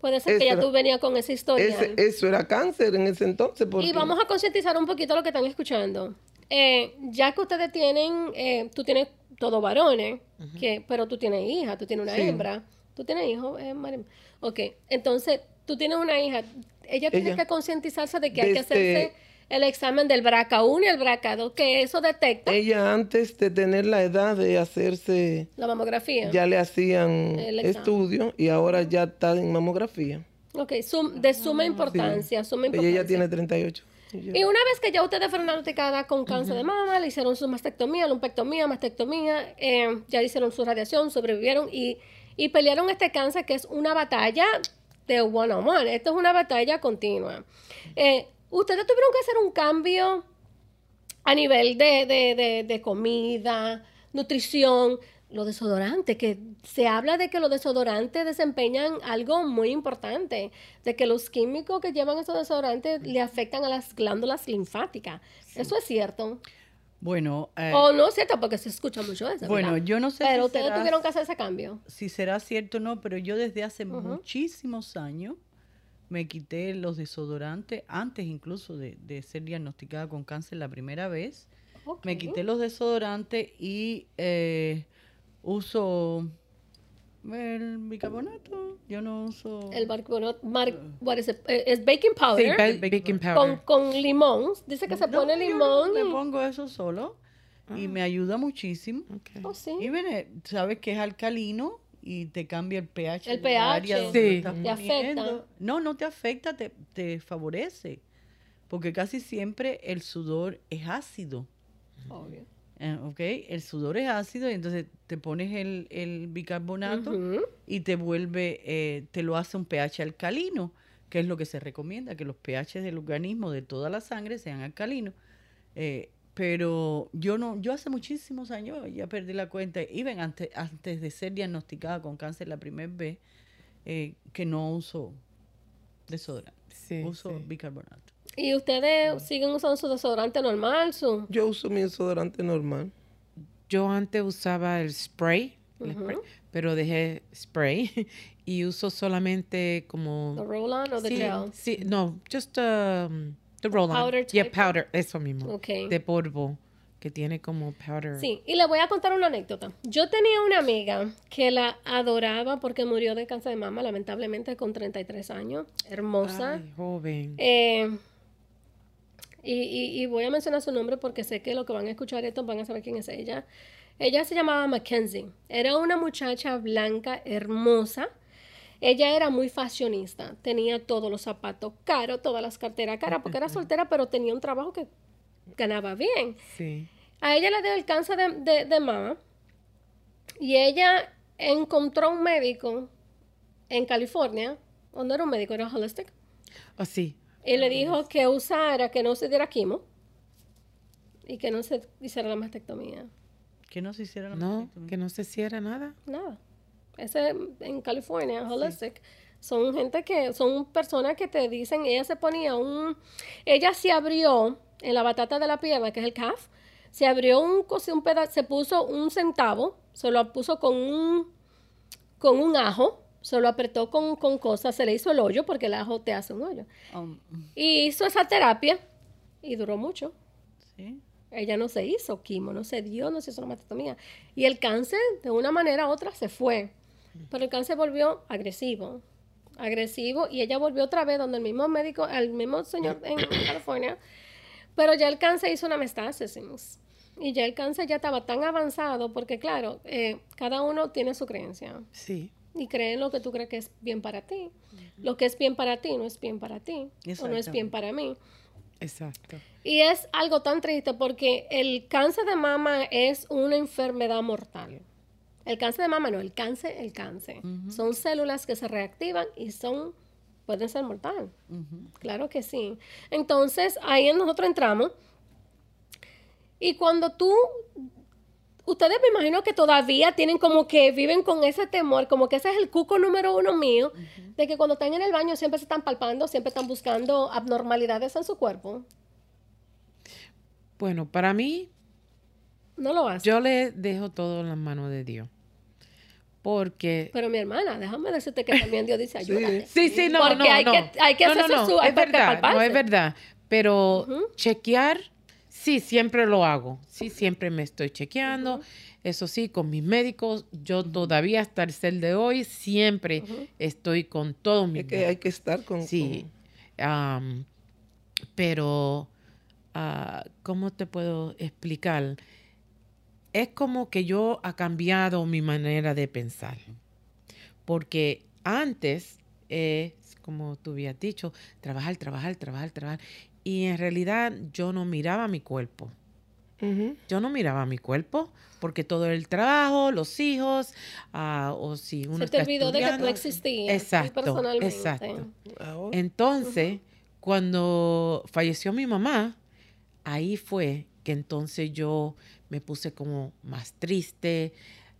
Puede ser que ya Ese- tú venías con esa historia. ese- eso era cáncer en ese entonces. Porque, Y vamos a concientizar un poquito lo que están escuchando. Eh, ya que ustedes tienen, eh, tú tienes todos varones, que, pero tú tienes hija, tú tienes una Sí. hembra, tú tienes hijos, eh, Mari? Ok, entonces tú tienes una hija, ella tiene que concientizarse de que hay que hacerse el examen del BRCA1 y el BRCA2, que eso detecta ella antes de tener la edad de hacerse, la mamografía. ya le hacían estudios y ahora ya está en mamografía. Ok, sum- de suma importancia, suma Ella ya tiene 38. Y una vez que ya ustedes fueron diagnosticadas con cáncer de mama, le hicieron su mastectomía, lumpectomía, mastectomía, eh, ya hicieron su radiación, sobrevivieron y, y pelearon este cáncer que es una batalla de one on one. Esto es una batalla continua. Eh, ustedes tuvieron que hacer un cambio a nivel de, de, de, de comida, nutrición, los desodorantes, que se habla de que los desodorantes desempeñan algo muy importante, de que los químicos que llevan esos desodorantes le afectan a las glándulas linfáticas. ¿Eso es cierto? Bueno, eh, o no es cierto, porque se escucha mucho eso. bueno, ¿verdad? yo no sé Pero si ustedes será- tuvieron que hacer ese cambio. si será cierto o no, pero yo desde hace muchísimos años me quité los desodorantes, antes incluso de, de ser diagnosticada con cáncer la primera vez. Me quité los desodorantes y eh, uso el bicarbonato. Yo no uso... El bicarbonato, mar- what is it? Eh, es baking Sí, powder ba- baking powder. con, con limón. Dice que se No, pone yo limón. Le pongo eso solo y me ayuda muchísimo. Ok. Oh, sí. Y viene, sabes que es alcalino y te cambia el pH. El área pH. donde Sí. lo estás Te afecta. poniendo. No, no te afecta, te, te favorece. Porque casi siempre el sudor es ácido. Obvio. eh, ¿Ok? El sudor es ácido y entonces te pones el, el bicarbonato y te vuelve, eh, te lo hace un pH alcalino, que es lo que se recomienda, que los pH del organismo, de toda la sangre, sean alcalinos. Eh, pero yo no, yo hace muchísimos años ya perdí la cuenta, even antes, antes de ser diagnosticada con cáncer la primera vez, eh, que no uso desodorante, Sí, uso sí. bicarbonato. ¿Y ustedes siguen usando su desodorante normal? Su... Yo uso mi desodorante normal. Yo antes usaba el spray, el spray, pero dejé spray y uso solamente como... ¿The roll-on o the sí, gel? sí, no, just um, the roll on. Powder Yeah, powder, eso mismo. De polvo, que tiene como powder. Sí, y le voy a contar una anécdota. Yo tenía una amiga que la adoraba porque murió de cáncer de mama, lamentablemente con 33 años, hermosa. Ay, joven. Eh, y, y- y voy a mencionar su nombre porque sé que lo que van a escuchar esto van a saber quién es ella. Ella se llamaba Mackenzie. Era una muchacha blanca, hermosa. Ella era muy fashionista. Tenía todos los zapatos caros, todas las carteras caras, porque era soltera, pero tenía un trabajo que ganaba bien. Sí. A ella le dio el cáncer de, de, de mama y ella encontró un médico en California, o no era un médico, era holistic, Oh, sí. y le dijo que usara, que no se diera quimo y que no se hiciera la mastectomía. Que no se hiciera la No, mastectomía. que no se cierra nada. Nada. Ese en California, holistic, son gente que, son personas que te dicen, ella se ponía un, ella se abrió en la batata de la pierna, que es el calf, se abrió un, un pedazo, se puso un centavo, se lo puso con un, con un ajo, se lo apretó con, con cosas, se le hizo el hoyo, porque el ajo te hace un hoyo. Um, Y hizo esa terapia y duró mucho. sí. Ella no se hizo quimo, no se dio, no se hizo la mastectomía. Y el cáncer, de una manera u otra, se fue. Pero el cáncer volvió agresivo. Agresivo. Y ella volvió otra vez donde el mismo médico, el mismo señor en California. Pero ya el cáncer hizo una metástasis. Y ya el cáncer ya estaba tan avanzado, porque claro, eh, cada uno tiene su creencia. Sí. Y creen lo que tú crees que es bien para ti. Lo que es bien para ti no es bien para ti. O no es bien para mí. Exacto. Y es algo tan triste porque el cáncer de mama es una enfermedad mortal. El cáncer de mama no, el cáncer, el cáncer. Son células que se reactivan y son, pueden ser mortal. Ujú. Claro que sí. Entonces, ahí nosotros entramos. Y cuando tú, ustedes me imagino que todavía tienen como que viven con ese temor, como que ese es el cuco número uno mío, de que cuando están en el baño siempre se están palpando, siempre están buscando abnormalidades en su cuerpo. Bueno, para mí, No lo hacen. yo le dejo todo en las manos de Dios. Porque Pero mi hermana, déjame decirte que también Dios dice ayúdate. Sí, sí, no, Porque no, hay no. que- hay que no, no, hacerse no, su- es verdad, no es verdad. Pero chequear, sí, siempre lo hago. Sí, siempre me estoy chequeando. Eso sí, con mis médicos, yo todavía hasta el ser de hoy, siempre estoy con todos mis Es que hay que estar con... Sí. am, pero, ah, ¿cómo te puedo explicar? Es como que yo ha cambiado mi manera de pensar. Porque antes, es como tú habías dicho, trabajar, trabajar, trabajar, trabajar. Y en realidad yo no miraba mi cuerpo. Yo no miraba mi cuerpo porque todo el trabajo, los hijos, ah, o si uno Se te está olvidó de que tú existías. Exacto, personalmente. exacto. Entonces, cuando falleció mi mamá, ahí fue que entonces yo me puse como más triste,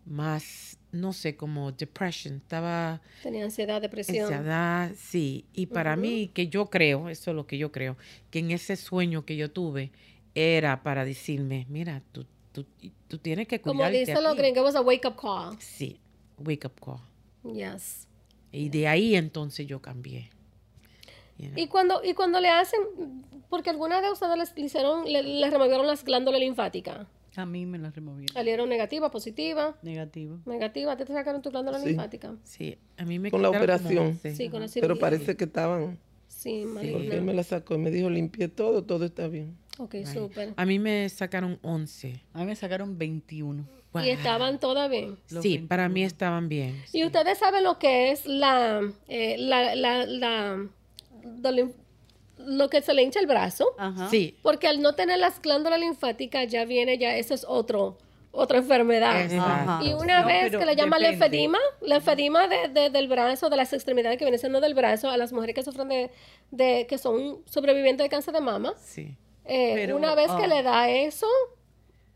más, no sé, como depression. Estaba Tenía ansiedad, depresión. ansiedad, sí. Y para mí, que yo creo, eso es lo que yo creo, que en ese sueño que yo tuve era para decirme, mira, tú, tú, tú tienes que Como cuidarte. los aquí". gringos, it was a wake up call. Sí, wake up call. Yes. Y de ahí entonces yo cambié. You know. Y cuando, y cuando le hacen, porque algunas de ustedes les, le hicieron, le, le removieron las glándulas linfáticas. A mí me la removieron. Salieron negativa, positiva, Negativo. negativa. ¿Te te sacaron tu glándula Sí. linfática? Sí, a mí me Con la como operación. Sí, con la Pero parece que estaban... Sí, Porque él me la sacó y me dijo, limpié todo, todo está bien. Ok, Ay, súper. A mí me sacaron 11. A mí me sacaron 21. Wow. y estaban todas bien. Los Sí, para mí 21. estaban bien. Y ustedes saben lo que es la, eh, la, la, la- lim- lo que se le hincha el brazo. Ajá. Sí, Porque al no tener las glándulas linfáticas ya viene, ya esa es otro, otra enfermedad. Exacto. Y una No, vez que le llaman depende. linfedema, linfedema de, de- del brazo, de las extremidades que viene siendo del brazo, a las mujeres que sufren de, de que son sobrevivientes de cáncer de mama, sí. eh, Pero, una vez que ah. le da eso,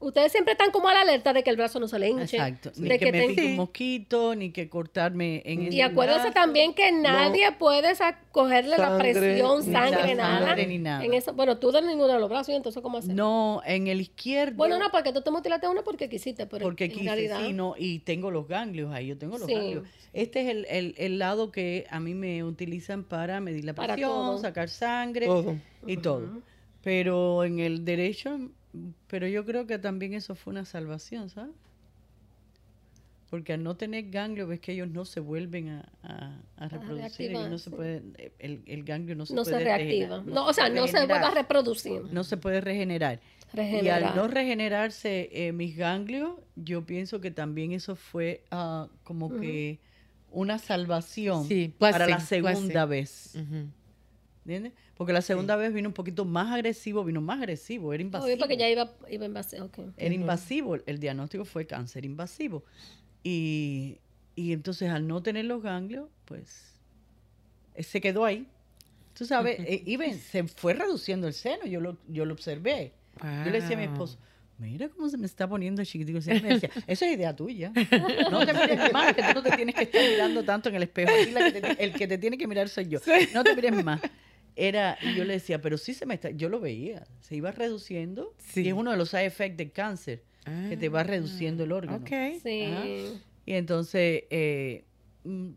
ustedes siempre están como a la alerta de que el brazo no se le hinche. Exacto. Ni de que, que me pique un mosquito, ni que cortarme en el Y acuérdense brazo. también que nadie puede cogerle la Sangre, presión, ni sangre, la nada. sangre ni nada. En eso, bueno, tú de ninguno de los brazos, ¿y entonces cómo hacer? No, en el izquierdo. Bueno, no, porque tú te mutilaste uno porque quisiste, pero porque en quise, realidad... sí, no, y tengo los ganglios ahí, yo tengo los Sí. ganglios. Este es el, el- el lado que a mí me utilizan para medir la presión, sacar sangre Todo. y todo. Pero en el derecho, pero yo creo que también eso fue una salvación, ¿sabes? Porque al no tener ganglio, ves que ellos no se vuelven a, a- a reproducir, ellos no se pueden, el, el ganglio no se no se puede reactiva. regenerar, No, o sea, no se vuelve a reproducir. No se puede regenerar. Y al no regenerarse eh, mis ganglios, yo pienso que también eso fue ah, como que una salvación Sí, para la segunda vez. ¿Entiendes? Porque la segunda vez vino un poquito más agresivo, vino más agresivo, era invasivo. Porque ya iba, iba ok. Era invasivo, el diagnóstico fue cáncer invasivo. Y, y entonces al no tener los ganglios, pues eh, se quedó ahí. Tú sabes, eh, Iben, se fue reduciendo el seno, yo lo, yo lo observé. Yo le decía a mi esposo, mira cómo se me está poniendo chiquitico. Siempre me decía, eso es idea tuya. No te mires más, que tú no te tienes que estar mirando tanto en el espejo. Aquí la que te- el que te tiene que mirar soy yo. No te mires más. Era, y yo le decía, pero sí se me está, yo lo veía, se iba reduciendo. Sí. Y es uno de los side effects del cáncer, que te va reduciendo el órgano. Ok. Sí. Ajá. Y entonces, eh, mm,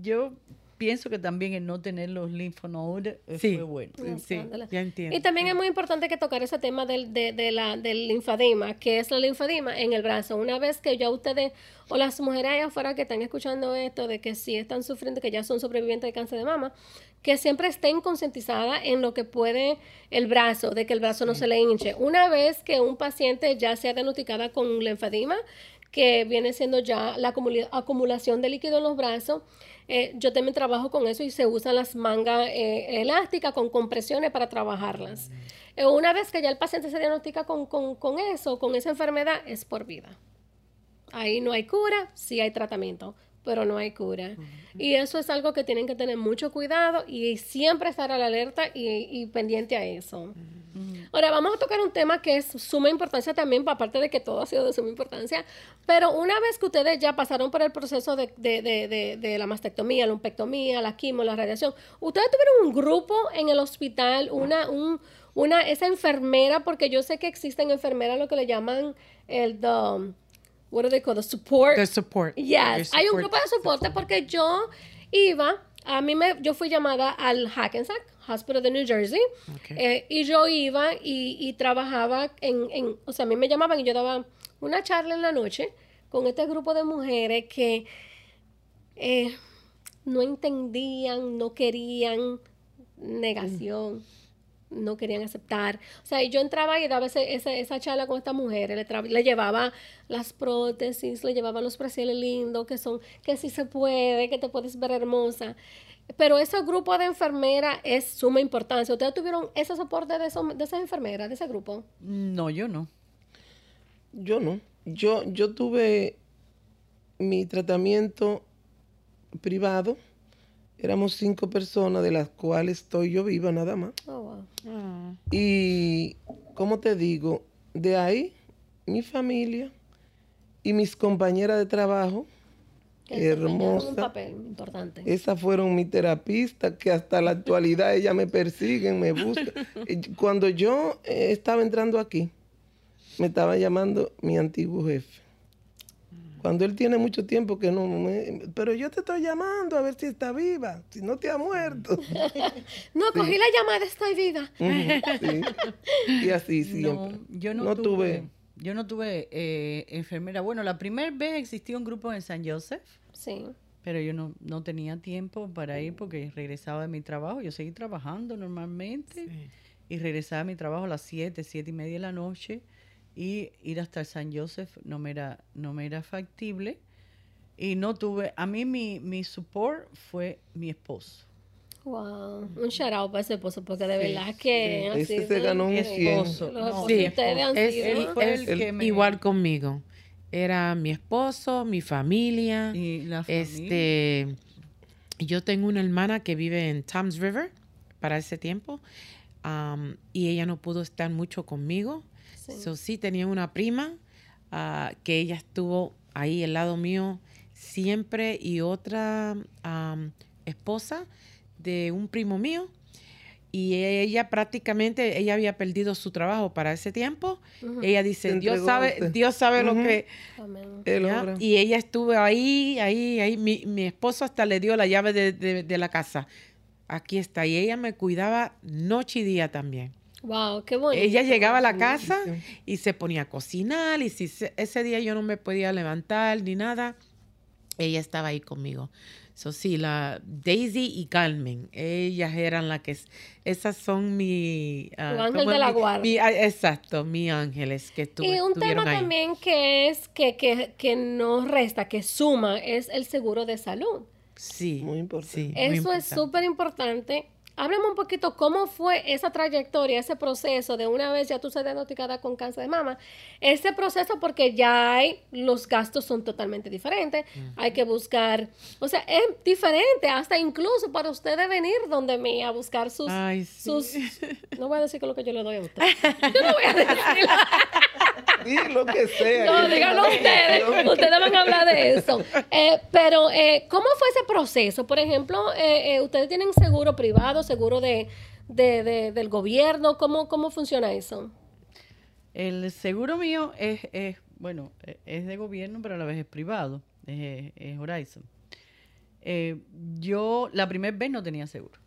yo pienso que también el no tener los linfonodos eh, Sí. fue bueno. No, Sí, ya entiendo. Y también es muy importante que tocar ese tema del, de, de la, del linfadema, que es la linfadema en el brazo. Una vez que ya ustedes, o las mujeres allá afuera que están escuchando esto, de que sí están sufriendo, que ya son sobrevivientes de cáncer de mama, que siempre estén concientizadas en lo que puede el brazo, de que el brazo no se le hinche. Una vez que un paciente ya sea diagnosticada con linfadema, que viene siendo ya la acumula- acumulación de líquido en los brazos. Eh, yo también trabajo con eso y se usan las mangas eh, elásticas con compresiones para trabajarlas. Eh, una vez que ya el paciente se diagnostica con, con, con eso, con esa enfermedad, es por vida. Ahí no hay cura, sí hay tratamiento, pero no hay cura. Y eso es algo que tienen que tener mucho cuidado y siempre estar a la alerta y, y pendiente a eso. Ahora vamos a tocar un tema que es suma importancia también, aparte de que todo ha sido de suma importancia, pero una vez que ustedes ya pasaron por el proceso de, de, de, de, de la mastectomía, la lumpectomía, la quimo, la radiación, ustedes tuvieron un grupo en el hospital, una, un, una, esa enfermera, porque yo sé que existen enfermeras lo que le llaman el, the, what do they call, the support. The support. Yes, Your hay un support grupo de soporte porque yo iba, a mí me, yo fui llamada al Hackensack Hospital de New Jersey eh, y yo iba y, y trabajaba en, en, o sea, a mí me llamaban y yo daba una charla en la noche con este grupo de mujeres que eh, no entendían, no querían negación. No querían aceptar. O sea, y yo entraba y daba ese- esa, esa charla con estas mujeres. Le, le llevaba las prótesis, le llevaba los brasiles lindos, que son, que sí se puede, que te puedes ver hermosa. Pero ese grupo de enfermeras es suma importancia. ¿Ustedes tuvieron ese soporte de, esos- de esas enfermeras, de ese grupo? No, yo no. Yo no. Yo, yo tuve mi tratamiento privado. Éramos cinco personas, de las cuales estoy yo viva nada más. Oh, wow. Ah, Y, ¿cómo te digo? De ahí, mi familia y mis compañeras de trabajo, un hermosa. papel importante. Esas fueron mis terapistas que hasta la actualidad ellas me persiguen, me buscan. Cuando yo eh, estaba entrando aquí, me estaba llamando mi antiguo jefe. Cuando él tiene mucho tiempo que no me... Pero yo te estoy llamando a ver si está viva, si no te ha muerto. No, cogí la llamada, estoy viva. Sí. Y así siempre. No, yo no, No tuve, tuve. Yo no tuve eh, enfermera. Bueno, la primera vez existía un grupo en San Joseph, Sí. pero yo no, no tenía tiempo para ir porque regresaba de mi trabajo. Yo seguí trabajando normalmente sí. y regresaba a mi trabajo a las 7, 7 y media de la noche. Y ir hasta el San Joseph no me era, no me era factible. Y no tuve, a mí mi, mi support fue mi esposo. Wow, un shout out para ese esposo, porque de Sí, verdad que ha Ese sido- se ganó un Mi 100. esposo. No, Sí, de ustedes han es- sido- él fue el el- que me- Igual conmigo. Era mi esposo, mi familia. y la familia. Este, yo tengo una hermana que vive en Toms River para ese tiempo am, y ella no pudo estar mucho conmigo. Sí. So, sí tenía una prima ah, que ella estuvo ahí al lado mío siempre y otra am, esposa de un primo mío y ella prácticamente ella había perdido su trabajo para ese tiempo. Ella dice, Dios sabe, usted". Dios sabe lo que. Y ella estuvo ahí, ahí, ahí. Mi, mi esposo hasta le dio la llave de, de- de la casa. Aquí está. Y ella me cuidaba noche y día también. Wow, qué bonito. Ella llegaba a la casa y se ponía a cocinar. Y si se- ese día yo no me podía levantar ni nada, ella estaba ahí conmigo. So, sí, la Daisy y Carmen, ellas eran las que, esas son mi... Tu ángel ¿cómo de es? la Mi- guardia. mi- ah, exacto, mi ángeles que estu- Y un tema ahí. también que es que, que, que no resta, que suma, es el seguro de salud. Sí. Muy importante. sí, muy Eso es súper importante. Háblame un poquito cómo fue esa trayectoria, ese proceso de una vez ya tú se diagnosticada con cáncer de mama. Ese proceso porque ya hay, los gastos son totalmente diferentes. Hay que buscar, o sea, es diferente, hasta incluso para ustedes venir donde mí a buscar sus, Ay, sí. sus, no voy a decir que lo que yo le doy a usted. Yo no voy a decir. Sí, lo que sea. No, díganlo ustedes. Ustedes van a hablar de eso. Eh, pero, eh, ¿cómo fue ese proceso? Por ejemplo, eh, eh, ¿ustedes tienen seguro privado, seguro de, de- de- del gobierno? ¿Cómo, ¿Cómo funciona eso? El seguro mío es, es, bueno, es de gobierno, pero a la vez es privado. Es, es Horizon. Eh, yo la primera vez no tenía seguro.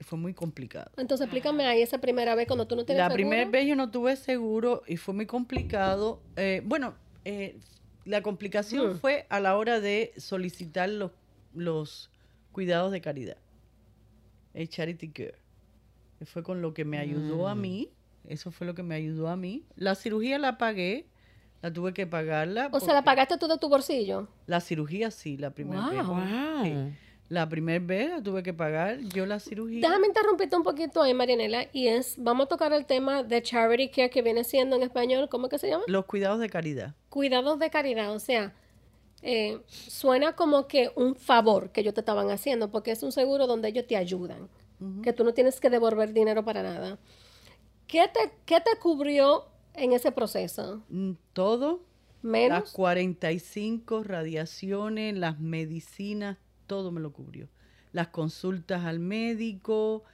Fue muy complicado. Entonces, explícame ahí esa primera vez cuando tú no La seguro. primera vez yo no tuve seguro y fue muy complicado. Eh, bueno, eh, la complicación Mm. fue a la hora de solicitar los, los cuidados de caridad. El Charity Care. Fue con lo que me ayudó a Mm. mí. Eso fue lo que me ayudó a mí. La cirugía la pagué. La tuve que pagarla. O sea, ¿la pagaste tú de tu bolsillo? La cirugía sí, la primera vez. Wow. Wow. Sí. La primera vez la tuve que pagar. Yo la cirugía. Déjame interrumpirte un poquito ahí, Marianela, y es, vamos a tocar el tema de charity care que viene siendo en español, ¿cómo que se llama? Los cuidados de caridad. Cuidados de caridad, o sea, eh, suena como que un favor que ellos te estaban haciendo, porque es un seguro donde ellos te ayudan, que tú no tienes que devolver dinero para nada. ¿Qué te, qué te cubrió en ese proceso? Mm, Todo. Las ¿Menos? 45 radiaciones, las medicinas, todo me lo cubrió. Las consultas al médico,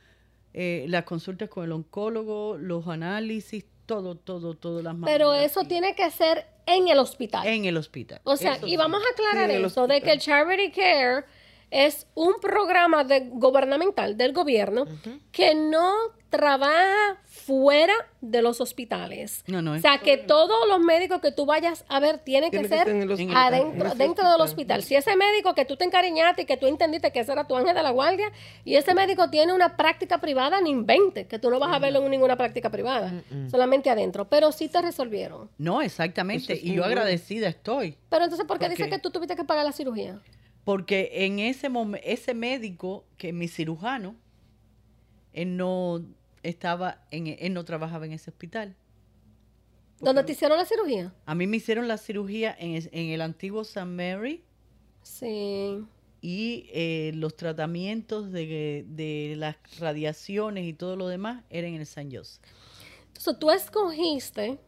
eh, las consultas con el oncólogo, los análisis, todo, todo, todo. Las Pero eso tiene que ser en el hospital. En el hospital. O sea, Eso y sí. vamos a aclarar Sí, eso, de que el Charity Care es un programa de, gubernamental del gobierno que no trabaja fuera de los hospitales. No, no, O sea, que todos los médicos que tú vayas a ver tienen que Tiene que ser adentro, dentro del hospital. Si ese médico que tú te encariñaste y que tú entendiste que ese era tu ángel de la guardia y ese médico tiene una práctica privada, ni invente, que tú no vas a verlo en ninguna práctica privada, solamente adentro. Pero sí te resolvieron. No, exactamente. Es y yo agradecida estoy. Pero entonces, ¿por qué ¿Por dices qué? que tú tuviste que pagar la cirugía? Porque en ese momento, ese médico, que mi cirujano, él no estaba, en, él no trabajaba en ese hospital. ¿Dónde te hicieron la cirugía? A mí me hicieron la cirugía en, es- en el antiguo St. Mary Sí. y eh, los tratamientos de, de las radiaciones y todo lo demás eran en el San Joseph. Entonces tú escogiste,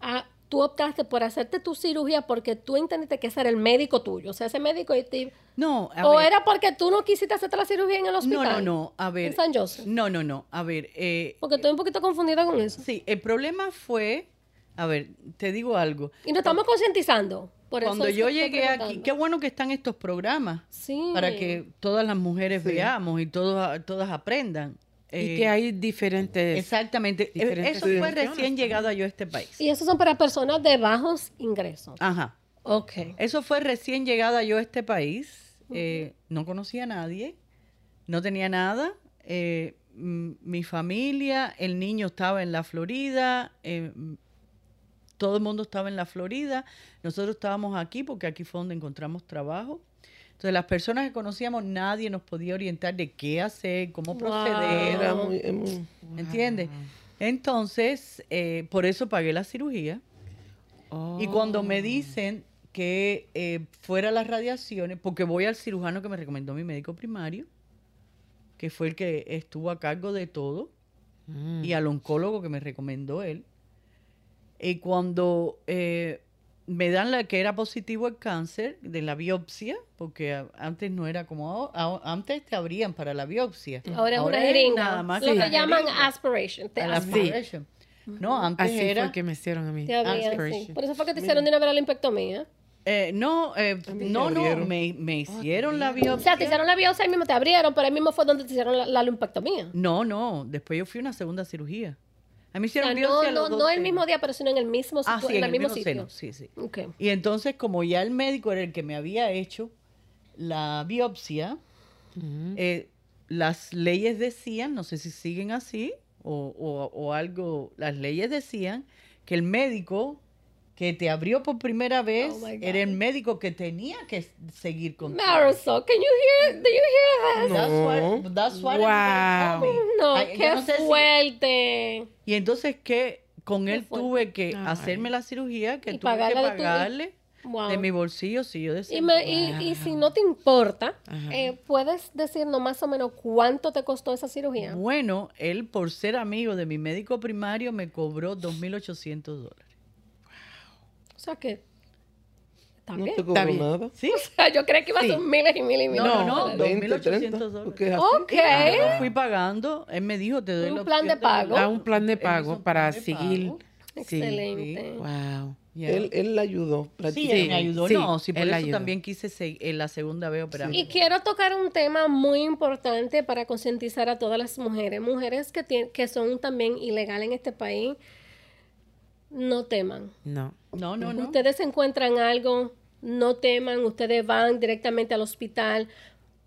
a, tú optaste por hacerte tu cirugía porque tú entendiste que ese era el médico tuyo. O sea, ese médico... y te- No, a o ver, era porque tú no quisiste hacerte la cirugía en el no, hospital. no, no, a ver. En San Joseph. No, no, no, a ver, eh, Porque estoy un poquito confundida con eso. sí, el problema fue, a ver, te digo algo. Y nos estamos concientizando. Por eso Cuando yo llegué aquí, qué bueno que están estos programas Sí. para que todas las mujeres Sí. veamos y todas, todas aprendan. Y Eh, que hay diferentes. Exactamente. Eh, diferentes Eso fue recién llegado yo a este país. Y esos son para personas de bajos ingresos. Ajá. Ok. Eso fue recién llegada yo a este país. Eh, no conocía a nadie, no tenía nada. Eh, mi familia, el niño estaba en la Florida. eh, todo el mundo estaba en la Florida, nosotros estábamos aquí porque aquí fue donde encontramos trabajo. Entonces, las personas que conocíamos, nadie nos podía orientar de qué hacer, cómo Wow. proceder. Muy, muy- ¿Entiendes? Entonces, eh, por eso pagué la cirugía. Y cuando me dicen que eh, fuera las radiaciones, porque voy al cirujano que me recomendó mi médico primario, que fue el que estuvo a cargo de todo, Mm. y al oncólogo que me recomendó él. Y cuando eh, me dan la que era positivo el cáncer de la biopsia, porque antes no era como ahora, a- antes te abrían para la biopsia. Ahora es una jeringa. nada más lo que que la llaman aspiration. Sí. aspiration. No, antes Así era... fue que me hicieron a mí. te abrían, sí. Por eso fue que te hicieron de una vez la limpectomía. Eh, no, eh, no, me no, me, me hicieron la O biopsia. sea, te hicieron la biopsia y mismo te abrieron, pero ahí mismo fue donde te hicieron la, la lumpectomía. No, no, después yo fui a una segunda cirugía. A mí O sea, hicieron no, biopsia no, no el mismo día, pero sino en el mismo, Ah, situ- sí, en el mismo, sitio. seno, sí, sí. Ok. Y entonces, como ya el médico era el que me había hecho la biopsia, eh, las leyes decían, no sé si siguen así o, o- o algo, las leyes decían que el médico que te abrió por primera vez Oh, era el médico que tenía que seguir con Marisol, can you hear, do you hear that? That's No. what, that's what Wow. No, Ay, qué no sé si- fuerte. Y entonces que con Qué él fuerte. tuve que Ay. hacerme la cirugía, que Y tuve que tu- pagarle Wow. de mi bolsillo, si yo decía. Y, me- y- y si no te importa, eh, ¿puedes decirnos más o menos cuánto te costó esa cirugía? Bueno, él por ser amigo de mi médico primario me cobró 2.800 dólares. O sea que... Está no bien. te cobró bien. nada. ¿Sí? O sea, yo creí que iba a Sí. ser miles y miles y miles. No, no, dólares. 2.800 30, dólares. Ok. Yo lo fui pagando. Él me dijo, te doy Un la plan de pago. A un plan de pago para de seguir. pago. Sí. Excelente. Wow. Ya. Él, él la ayudó. Sí, él me ayudó. sí, no, sí, por él eso ayudó. también quise se- en la segunda vez operarme. Y quiero tocar un tema muy importante para concientizar a todas las mujeres. Mujeres que, que son también ilegales en este país, no teman. No. No, no, no. Ustedes encuentran algo, no teman, ustedes van directamente al hospital.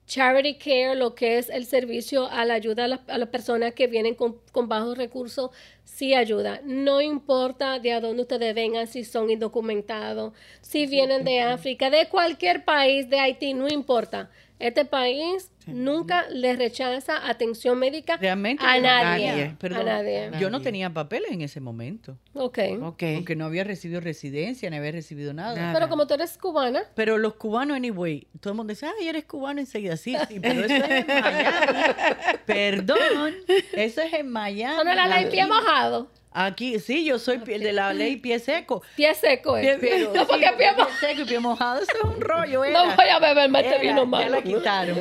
Charity Care, lo que es el servicio a la ayuda a las, a las personas que vienen con, con bajos recursos, sí ayuda. No importa de a dónde ustedes vengan, si son indocumentados, si vienen de África, de cualquier país, de Haití, no importa. Este país nunca le rechaza atención médica Realmente a nadie. Nadie, Perdón, a nadie. Yo no tenía papeles en ese momento. Ok. Ok. Porque no había recibido residencia, ni había recibido nada. Nada. Pero como tú eres cubana, Pero los cubanos, anyway, todo el mundo dice, ay, eres cubano enseguida. Sí, sí, pero eso es en Miami. Perdón, eso es en Miami. ¿eso no es la pie mojado? Aquí, sí, yo soy pie- de la ley pie seco. Pie seco es. Pero, no, sí, porque pie seco y pie mojado, eso es un rollo. No Era. voy a beberme este vino ya malo. la quitaron.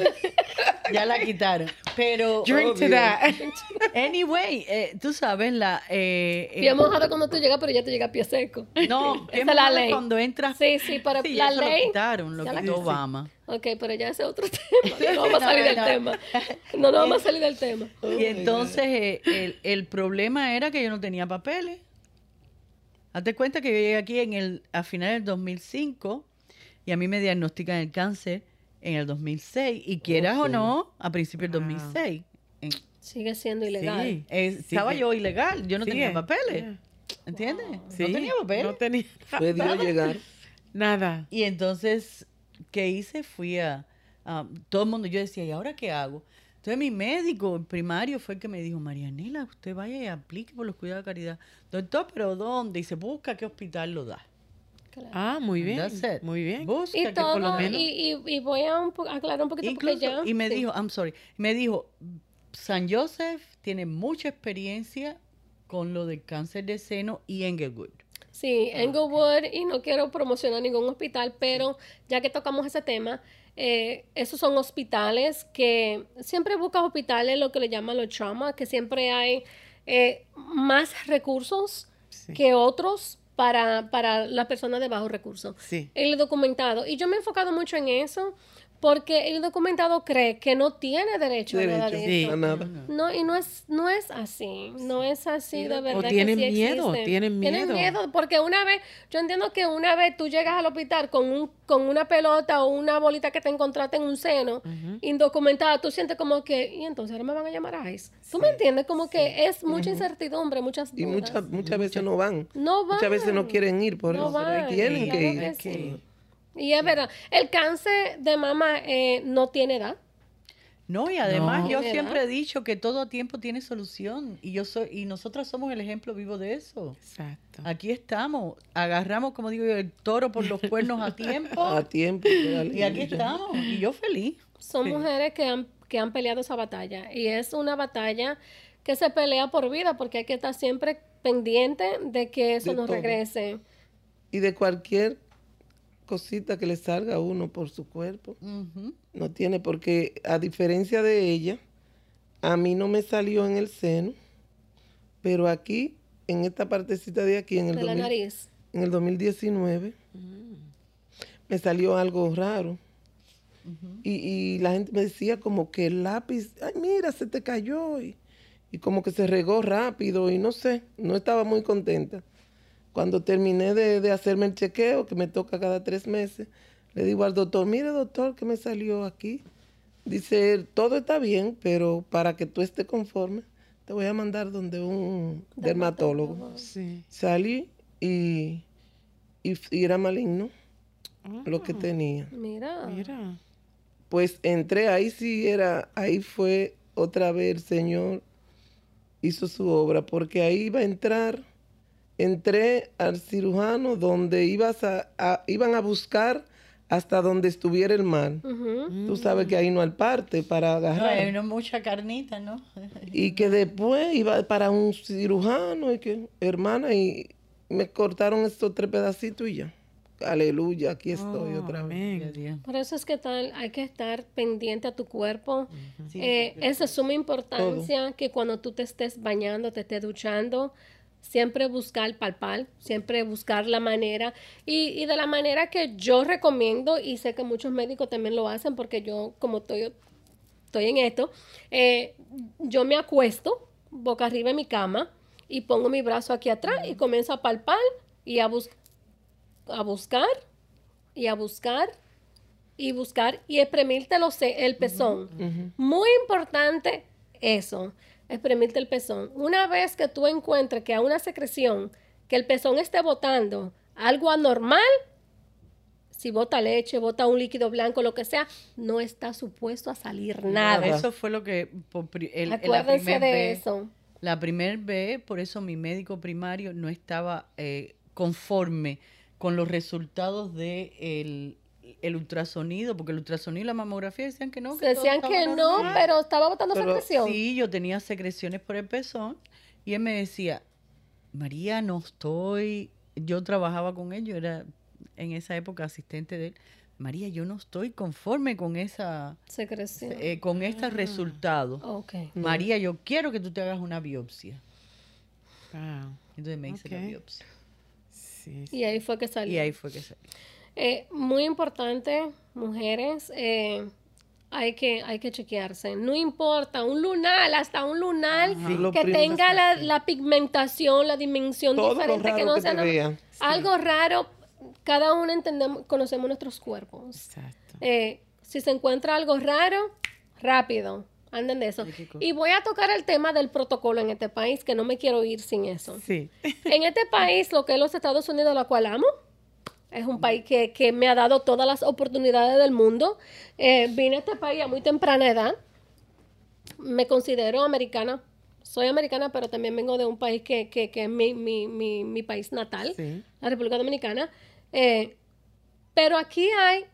Ya la quitaron. Pero, Drink to that. anyway, eh, tú sabes, la... Eh, eh, Pie mojado cuando tú llegas, pero ya te llega pie seco. no, pie Esa es la ley. cuando entras... Sí, sí, pero Sí, la ley. lo quitaron, lo ya quitó. Obama. Ok, pero ya ese es otro tema. No vamos a salir del No, tema. No, no vamos a salir del tema. Y entonces eh, el, el problema era que yo no tenía papeles. Hazte cuenta que yo llegué aquí en el, a finales del 2005 y a mí me diagnostican el cáncer en el 2006 y quieras o no, a principios del Wow. 2006. en- Sigue siendo ilegal. Sí. estaba yo ilegal, yo no Sigue. tenía papeles, Yeah. ¿entiendes? Sí, No tenía papeles. No tenía Fue Dios llegar. nada. Y entonces, ¿qué hice? Fui a, a- todo el mundo, yo decía, ¿y ahora qué hago? Entonces mi médico primario fue el que me dijo, Marianela, usted vaya y aplique por los cuidados de caridad. Doctor, ¿pero dónde? Y se busca qué hospital lo da. Claro. Ah, muy bien. That's it. Muy bien. Busca Y que todo, por lo menos. y, y, y voy a un po- aclarar un poquito Incluso- porque ya. y me sí. dijo, I'm sorry, me dijo, San Joseph tiene mucha experiencia con lo del cáncer de seno y Englewood. Sí, Englewood, y no quiero promocionar ningún hospital, pero ya que tocamos ese tema, eh, esos son hospitales que siempre buscas hospitales, lo que le llaman los trauma, que siempre hay eh, más recursos Sí. que otros para, para las personas de bajos recursos. Sí. El documentado. Y yo me he enfocado mucho en eso porque el indocumentado cree que no tiene derecho, a nada Derecho, de Sí. eso. a nada. No, y no es, no es así, no es así de verdad. que tienen sí miedo, existe. tienen Tienen miedo. miedo, porque una vez, yo entiendo que una vez tú llegas al hospital con, un, con una pelota o una bolita que te encontraste en un seno, indocumentada, tú sientes como que, y entonces ahora me van a llamar a ICE. ¿Tú me entiendes? Como que es mucha incertidumbre, muchas Y dudas. muchas muchas veces no van. No Muchas veces no van. quieren ir por No eso. van, Tienen claro que ir. que sí. Y es verdad, el cáncer de mama eh, no tiene edad. No, y además No. yo siempre he dicho que todo tiempo tiene solución y yo soy y nosotros somos el ejemplo vivo de eso. Exacto. Aquí estamos, agarramos, como digo yo, el toro por los cuernos a tiempo A tiempo. y aquí estamos y yo feliz. Son mujeres que han, que han peleado esa batalla. Y es una batalla que se pelea por vida porque hay que estar siempre pendiente de que eso De no todo. regrese. Y de cualquier cosita que le salga a uno por su cuerpo. No tiene, porque a diferencia de ella, a mí no me salió en el seno, pero aquí, en esta partecita de aquí, en el, De la 2000 nariz. en el 2019, me salió algo raro. y, y la gente me decía como que el lápiz, ay, mira, se te cayó. Y, y como que se regó rápido y no sé, no estaba muy contenta. Cuando terminé de, de hacerme el chequeo, que me toca cada tres meses, le digo al doctor, mire doctor, que me salió aquí. Dice, él, todo está bien, pero para que tú estés conforme, te voy a mandar donde un dermatólogo. Sí. Salí y, y, y era maligno lo que tenía. Mira. Mira. Pues entré, ahí sí era, ahí fue otra vez el Señor hizo su obra, porque ahí iba a entrar, entré al cirujano donde ibas a, a- iban a buscar hasta donde estuviera el mal. Ujú. Tú sabes que ahí no hay parte para No, agarrar. hay no mucha carnita, ¿no? Y que después iba para un cirujano y que, hermana, y me cortaron estos tres pedacitos y ya. Aleluya, aquí estoy Oh, otra vez. Por eso es que tal, hay que estar pendiente a tu cuerpo. Sí, Eh, es de suma importancia que cuando tú te estés bañando, te estés duchando, siempre buscar palpar, siempre buscar la manera. Y, y de la manera que yo recomiendo y sé que muchos médicos también lo hacen porque yo como estoy, estoy en esto, eh, yo me acuesto boca arriba en mi cama y pongo mi brazo aquí atrás y comienzo a palpar y a, bus- a buscar y a buscar y buscar y exprimirte los el pezón. Muy importante eso, exprimirte el pezón. Una vez que tú encuentres que a una secreción, que el pezón esté botando algo anormal, si bota leche, bota un líquido blanco, lo que sea, no está supuesto a salir nada. Eso fue lo que el- Acuérdense de vez- eso. La primer vez, por eso mi médico primario no estaba eh, conforme con los resultados de el, ultrasonido, porque el ultrasonido y la mamografía decían que no. que Decían que no, normal. pero estaba botando Pero secreción. Sí, yo tenía secreciones por el pezón y él me decía, María, no estoy, yo trabajaba con él, yo era en esa época asistente de él. María, yo no estoy conforme con esa, Secreción. eh, con este resultado. ok. María, yo quiero que tú te hagas una biopsia. Wow. Entonces me hice la biopsia. Sí. Y ahí fue que salió. Y ahí fue que salió. Eh, muy importante, mujeres, eh, hay que, hay que chequearse. No importa, un lunar, hasta un lunar Sí, lo que tenga la, la pigmentación, la dimensión Todo lo diferente, que no que sea algo raro. Cada uno entendemos, conocemos nuestros cuerpos. Exacto. Eh, si se encuentra algo raro, rápido. Anden de eso. Y voy a tocar el tema del protocolo en este país, que no me quiero ir sin eso. Sí. En este país, lo que es los Estados Unidos, la cual amo, es un país que, que me ha dado todas las oportunidades del mundo. Eh, vine a este país a muy temprana edad. Me considero americana. Soy americana, pero también vengo de un país que, que, que es mi, mi, mi, mi país natal, Sí. la República Dominicana. Eh, pero aquí hay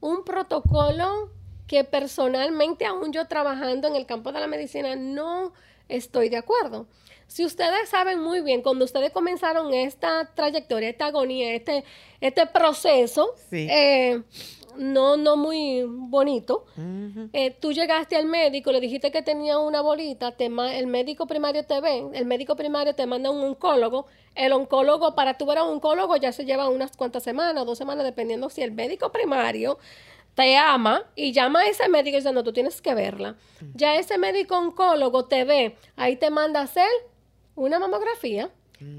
un protocolo que personalmente, aún yo trabajando en el campo de la medicina, no estoy de acuerdo. Si ustedes saben muy bien, cuando ustedes comenzaron esta trayectoria, esta agonía, este, este proceso, Sí. eh, no, no muy bonito, eh, tú llegaste al médico, le dijiste que tenía una bolita, te el médico primario te ve, el médico primario te manda a un oncólogo, el oncólogo, para tú ver a un oncólogo ya se lleva unas cuantas semanas, dos semanas, dependiendo si el médico primario te ama y llama a ese médico y dice, no, tú tienes que verla. Ya ese médico oncólogo te ve, ahí te manda a hacer una mamografía.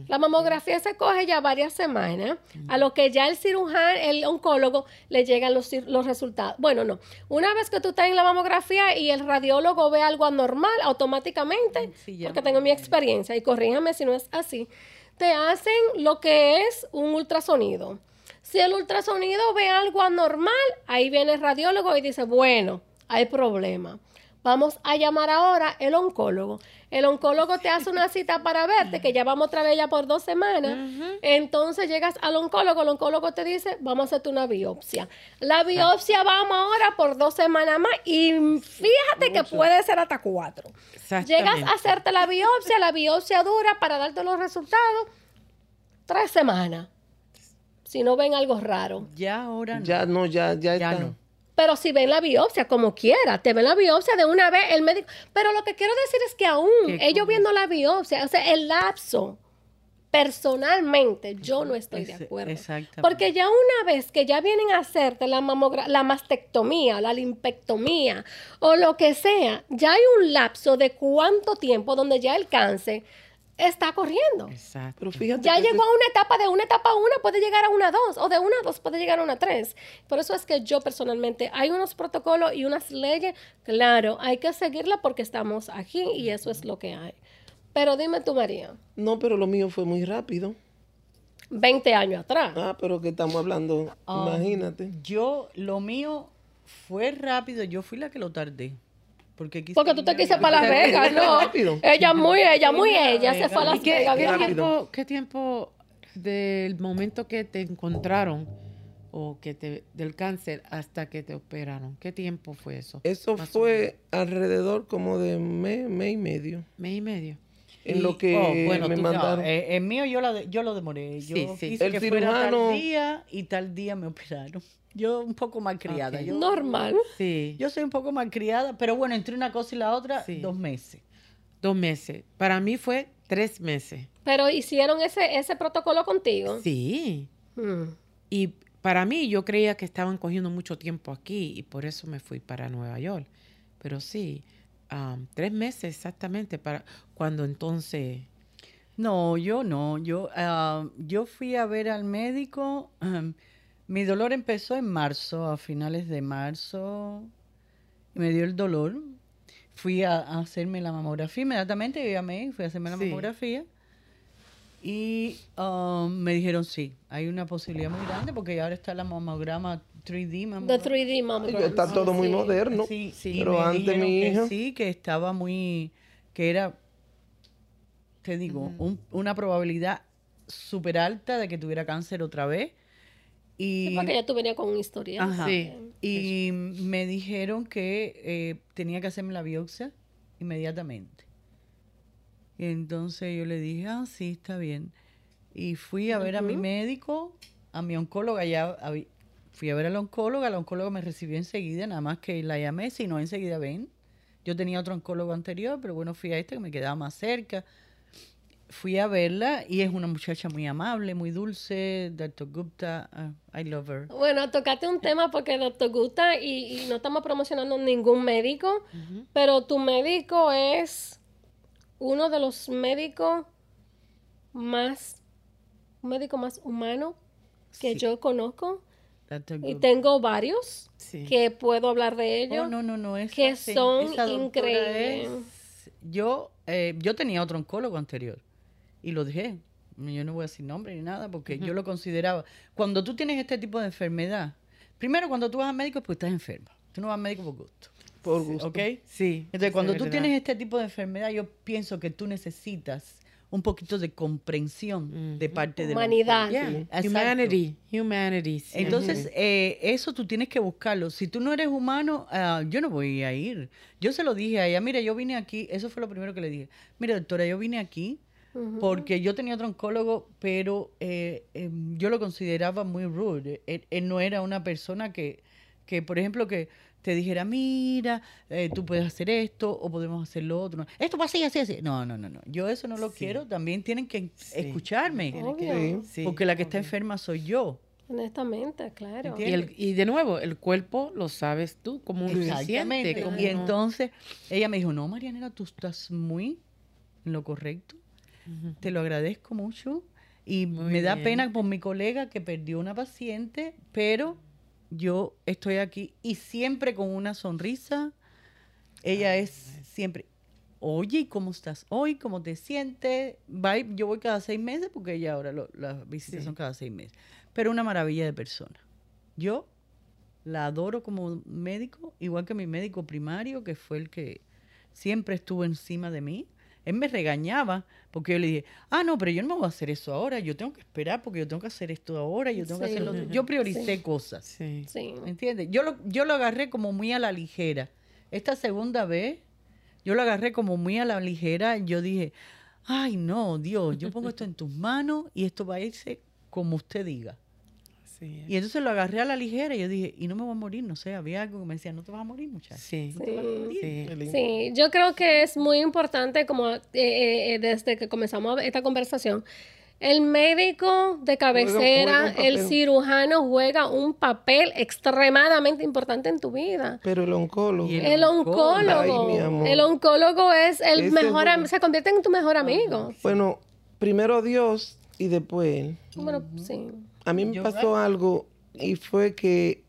La mamografía se coge ya varias semanas, a lo que ya el cirujano, el oncólogo, le llegan los, los resultados. Bueno, no. Una vez que tú estás en la mamografía y el radiólogo ve algo anormal, automáticamente, Sí, ya porque tengo mi experiencia, y corríjame si no es así, te hacen lo que es un ultrasonido. Si el ultrasonido ve algo anormal, ahí viene el radiólogo y dice, bueno, hay problema. Vamos a llamar ahora el oncólogo. El oncólogo te hace una cita para verte, que ya vamos otra vez ya por dos semanas. Entonces llegas al oncólogo, el oncólogo te dice, vamos a hacerte una biopsia. La biopsia vamos ahora por dos semanas más y fíjate que puede ser hasta cuatro. Llegas a hacerte la biopsia, la biopsia dura para darte los resultados tres semanas. Si no ven algo raro. Ya ahora no. Ya no, ya, ya, Ya está. no. Pero si ven la biopsia, como quiera, te ven la biopsia de una vez el médico. Pero lo que quiero decir es que aún ¿Qué ellos viendo la biopsia, o sea, el lapso, personalmente, yo no estoy de acuerdo. Porque ya una vez que ya vienen a hacerte la la mastectomía, la limpectomía o lo que sea, ya hay un lapso de cuánto tiempo donde ya el cáncer está corriendo. Exacto. Pero fíjate Ya llegó a una etapa, de una etapa una puede llegar a una dos, o de una a dos puede llegar a una tres. Por eso es que yo personalmente, hay unos protocolos y unas leyes, claro, hay que seguirla porque estamos aquí y eso es lo que hay. Pero dime tú, María, No, pero lo mío fue muy rápido. 20 años atrás. Ah, pero que estamos hablando, Ah, imagínate. Yo, lo mío fue rápido, yo fui la que lo tardé. Porque, Porque tú te quise para Las Vegas, ¿no? rápido. Ella muy, ella muy, ella se fue a Las ¿Y qué, Vegas. qué tiempo, qué tiempo del momento que te encontraron o que te, del cáncer hasta que te operaron? ¿Qué tiempo fue eso? Eso fue alrededor como de mes, mes y medio. ¿Mes y medio? En Y- lo que oh, bueno, me tú- No, mandaron. eh, el mío yo, la de- yo lo demoré. Yo Sí, sí. quise El que fuera cirujano- tal día y tal día me operaron. Yo un poco malcriada. Ok. Yo, Normal. Sí, yo soy un poco malcriada, pero bueno, entre una cosa y la otra, Sí. dos meses. dos meses. Para mí fue tres meses. Pero hicieron ese, ese protocolo contigo. Sí. Hmm. Y para mí yo creía que estaban cogiendo mucho tiempo aquí y por eso me fui para Nueva York. Pero sí, am, tres meses exactamente para cuando entonces... No, yo no. Yo, ah, yo fui a ver al médico. ahem, mi dolor empezó en marzo, a finales de marzo. y me dio el dolor. Fui a, a hacerme la mamografía inmediatamente. Yo llamé, fui a hacerme la Sí. mamografía. Y ah, me dijeron, sí, hay una posibilidad muy grande porque ahora está la mamograma 3D. The mamograma. 3D mammogram. Está todo muy Sí. moderno. Sí, Sí. Pero me antes mi que hija- sí, que estaba muy, que era, te digo, un- una probabilidad súper alta de que tuviera cáncer otra vez. Y, Sí, porque ya tú venías con un historial. Ajá. Sí. y me dijeron que eh, tenía que hacerme la biopsia inmediatamente. Y entonces yo le dije, ah, sí, está bien. Y fui a ver a mi médico, a mi oncóloga, ya fui a ver a la oncóloga, la oncóloga me recibió enseguida, nada más que la llamé, si no enseguida ven. Yo tenía otro oncólogo anterior, pero bueno, fui a este que me quedaba más cerca. Fui a verla y es una muchacha muy amable, muy dulce, Dr. Gupta, ah, I love her. Bueno, tocaste un tema porque doctor Gusta y, y no estamos promocionando ningún médico, pero tu médico es uno de los médicos más, un médico más humano que Sí. yo conozco Dr. y Gupta. tengo varios Sí. que puedo hablar de ellos. Oh, no, no, no, esa que sí, son increíbles. es- yo, eh, yo tenía otro oncólogo anterior y lo dejé. Yo no voy a decir nombre ni nada porque yo lo consideraba. Cuando tú tienes este tipo de enfermedad, primero cuando tú vas al médico es porque estás enferma. Tú no vas al médico por gusto. Por gusto. ¿Ok? Sí. Entonces, cuando tú tienes este tipo de enfermedad, yo pienso que tú necesitas un poquito de comprensión de parte de la Humanidad. Yeah. Humanity. Humanity. sí. Entonces, eh, eso tú tienes que buscarlo. Si tú no eres humano, ah, yo no voy a ir. Yo se lo dije a ella, mira, yo vine aquí, eso fue lo primero que le dije. Mira, doctora, yo vine aquí porque yo tenía otro oncólogo, pero eh, em, yo lo consideraba muy rude. Él, él no era una persona que, que, por ejemplo, que te dijera, mira, eh, tú puedes hacer esto o podemos hacer lo otro. Esto va así, así, así. No, no, no, no. Yo eso no lo Sí. quiero. También tienen que Sí. escucharme. Sí, porque la que está enferma soy yo. Honestamente, claro. Y, el- y de nuevo, el cuerpo lo sabes tú, como se Exactamente. como Y uno- entonces ella me dijo, no, Marianela, tú estás muy en lo correcto. Te lo agradezco mucho. Y Muy me da bien. pena por mi colega que perdió una paciente, pero yo estoy aquí y siempre con una sonrisa. Ella es siempre, oye, ¿y ¿cómo estás hoy? ¿Cómo te sientes? Bye. Yo voy cada seis meses porque ella ahora lo- las visitas Sí. son cada seis meses. Pero una maravilla de persona. Yo la adoro como médico, igual que mi médico primario, que fue el que siempre estuvo encima de mí. Él me regañaba porque yo le dije, ah, no, pero yo no me voy a hacer eso ahora, yo tengo que esperar porque yo tengo que hacer esto ahora, yo tengo que hacer lo otro. Yo prioricé cosas, Sí. Sí. ¿me entiendes? Yo lo, yo lo agarré como muy a la ligera. Esta segunda vez, yo lo agarré como muy a la ligera. Yo dije, ay, no, Dios, yo pongo esto en tus manos y esto va a irse como usted diga. Sí. Y entonces lo agarré a la ligera y yo dije, y no me voy a morir, no sé, había algo que me decía, no te vas a morir, muchacha. Sí. Sí. Sí. Qué lindo. Sí, yo creo que es muy importante, como eh, eh, eh, desde que comenzamos esta conversación, el médico de cabecera, juega el cirujano juega un papel extremadamente importante en tu vida. Pero el oncólogo. El El oncólogo, Ay, mi amor. el oncólogo es el Ese mejor, am- se convierte en tu mejor amigo. Bueno, primero Dios y después él. Bueno, sí. A mí me pasó algo y fue que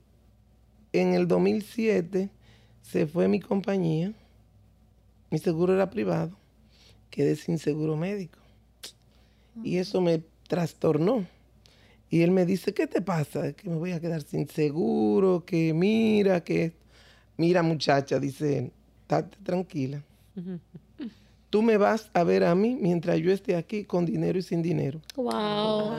en el 2007 se fue mi compañía, mi seguro era privado, quedé sin seguro médico. Y eso me trastornó. Y él me dice, ¿qué te pasa? Que me voy a quedar sin seguro, que mira, que... Mira muchacha, dice él, estate tranquila. Tú me vas a ver a mí mientras yo esté aquí con dinero y sin dinero. Wow.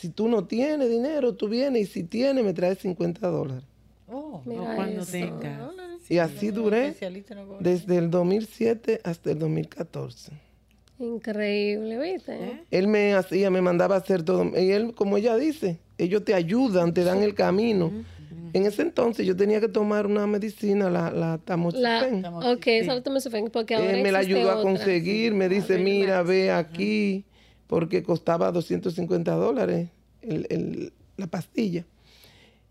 Si tú no tienes dinero, tú vienes y si tienes, me traes 50 dólares. Oh, Mira cuando eso. tengas. Y así duré no desde el 2007 hasta el 2014. Increíble, ¿viste? ¿Eh? Él me hacía, me mandaba a hacer todo. Y él, como ella dice, ellos te ayudan, te dan el camino. En ese entonces yo tenía que tomar una medicina, la, la La, tamoxifen. ok, tomé su fe, porque ahora Él me la ayudó a conseguir, me dice, mira, ve aquí, porque costaba 250 dólares el- el- la pastilla.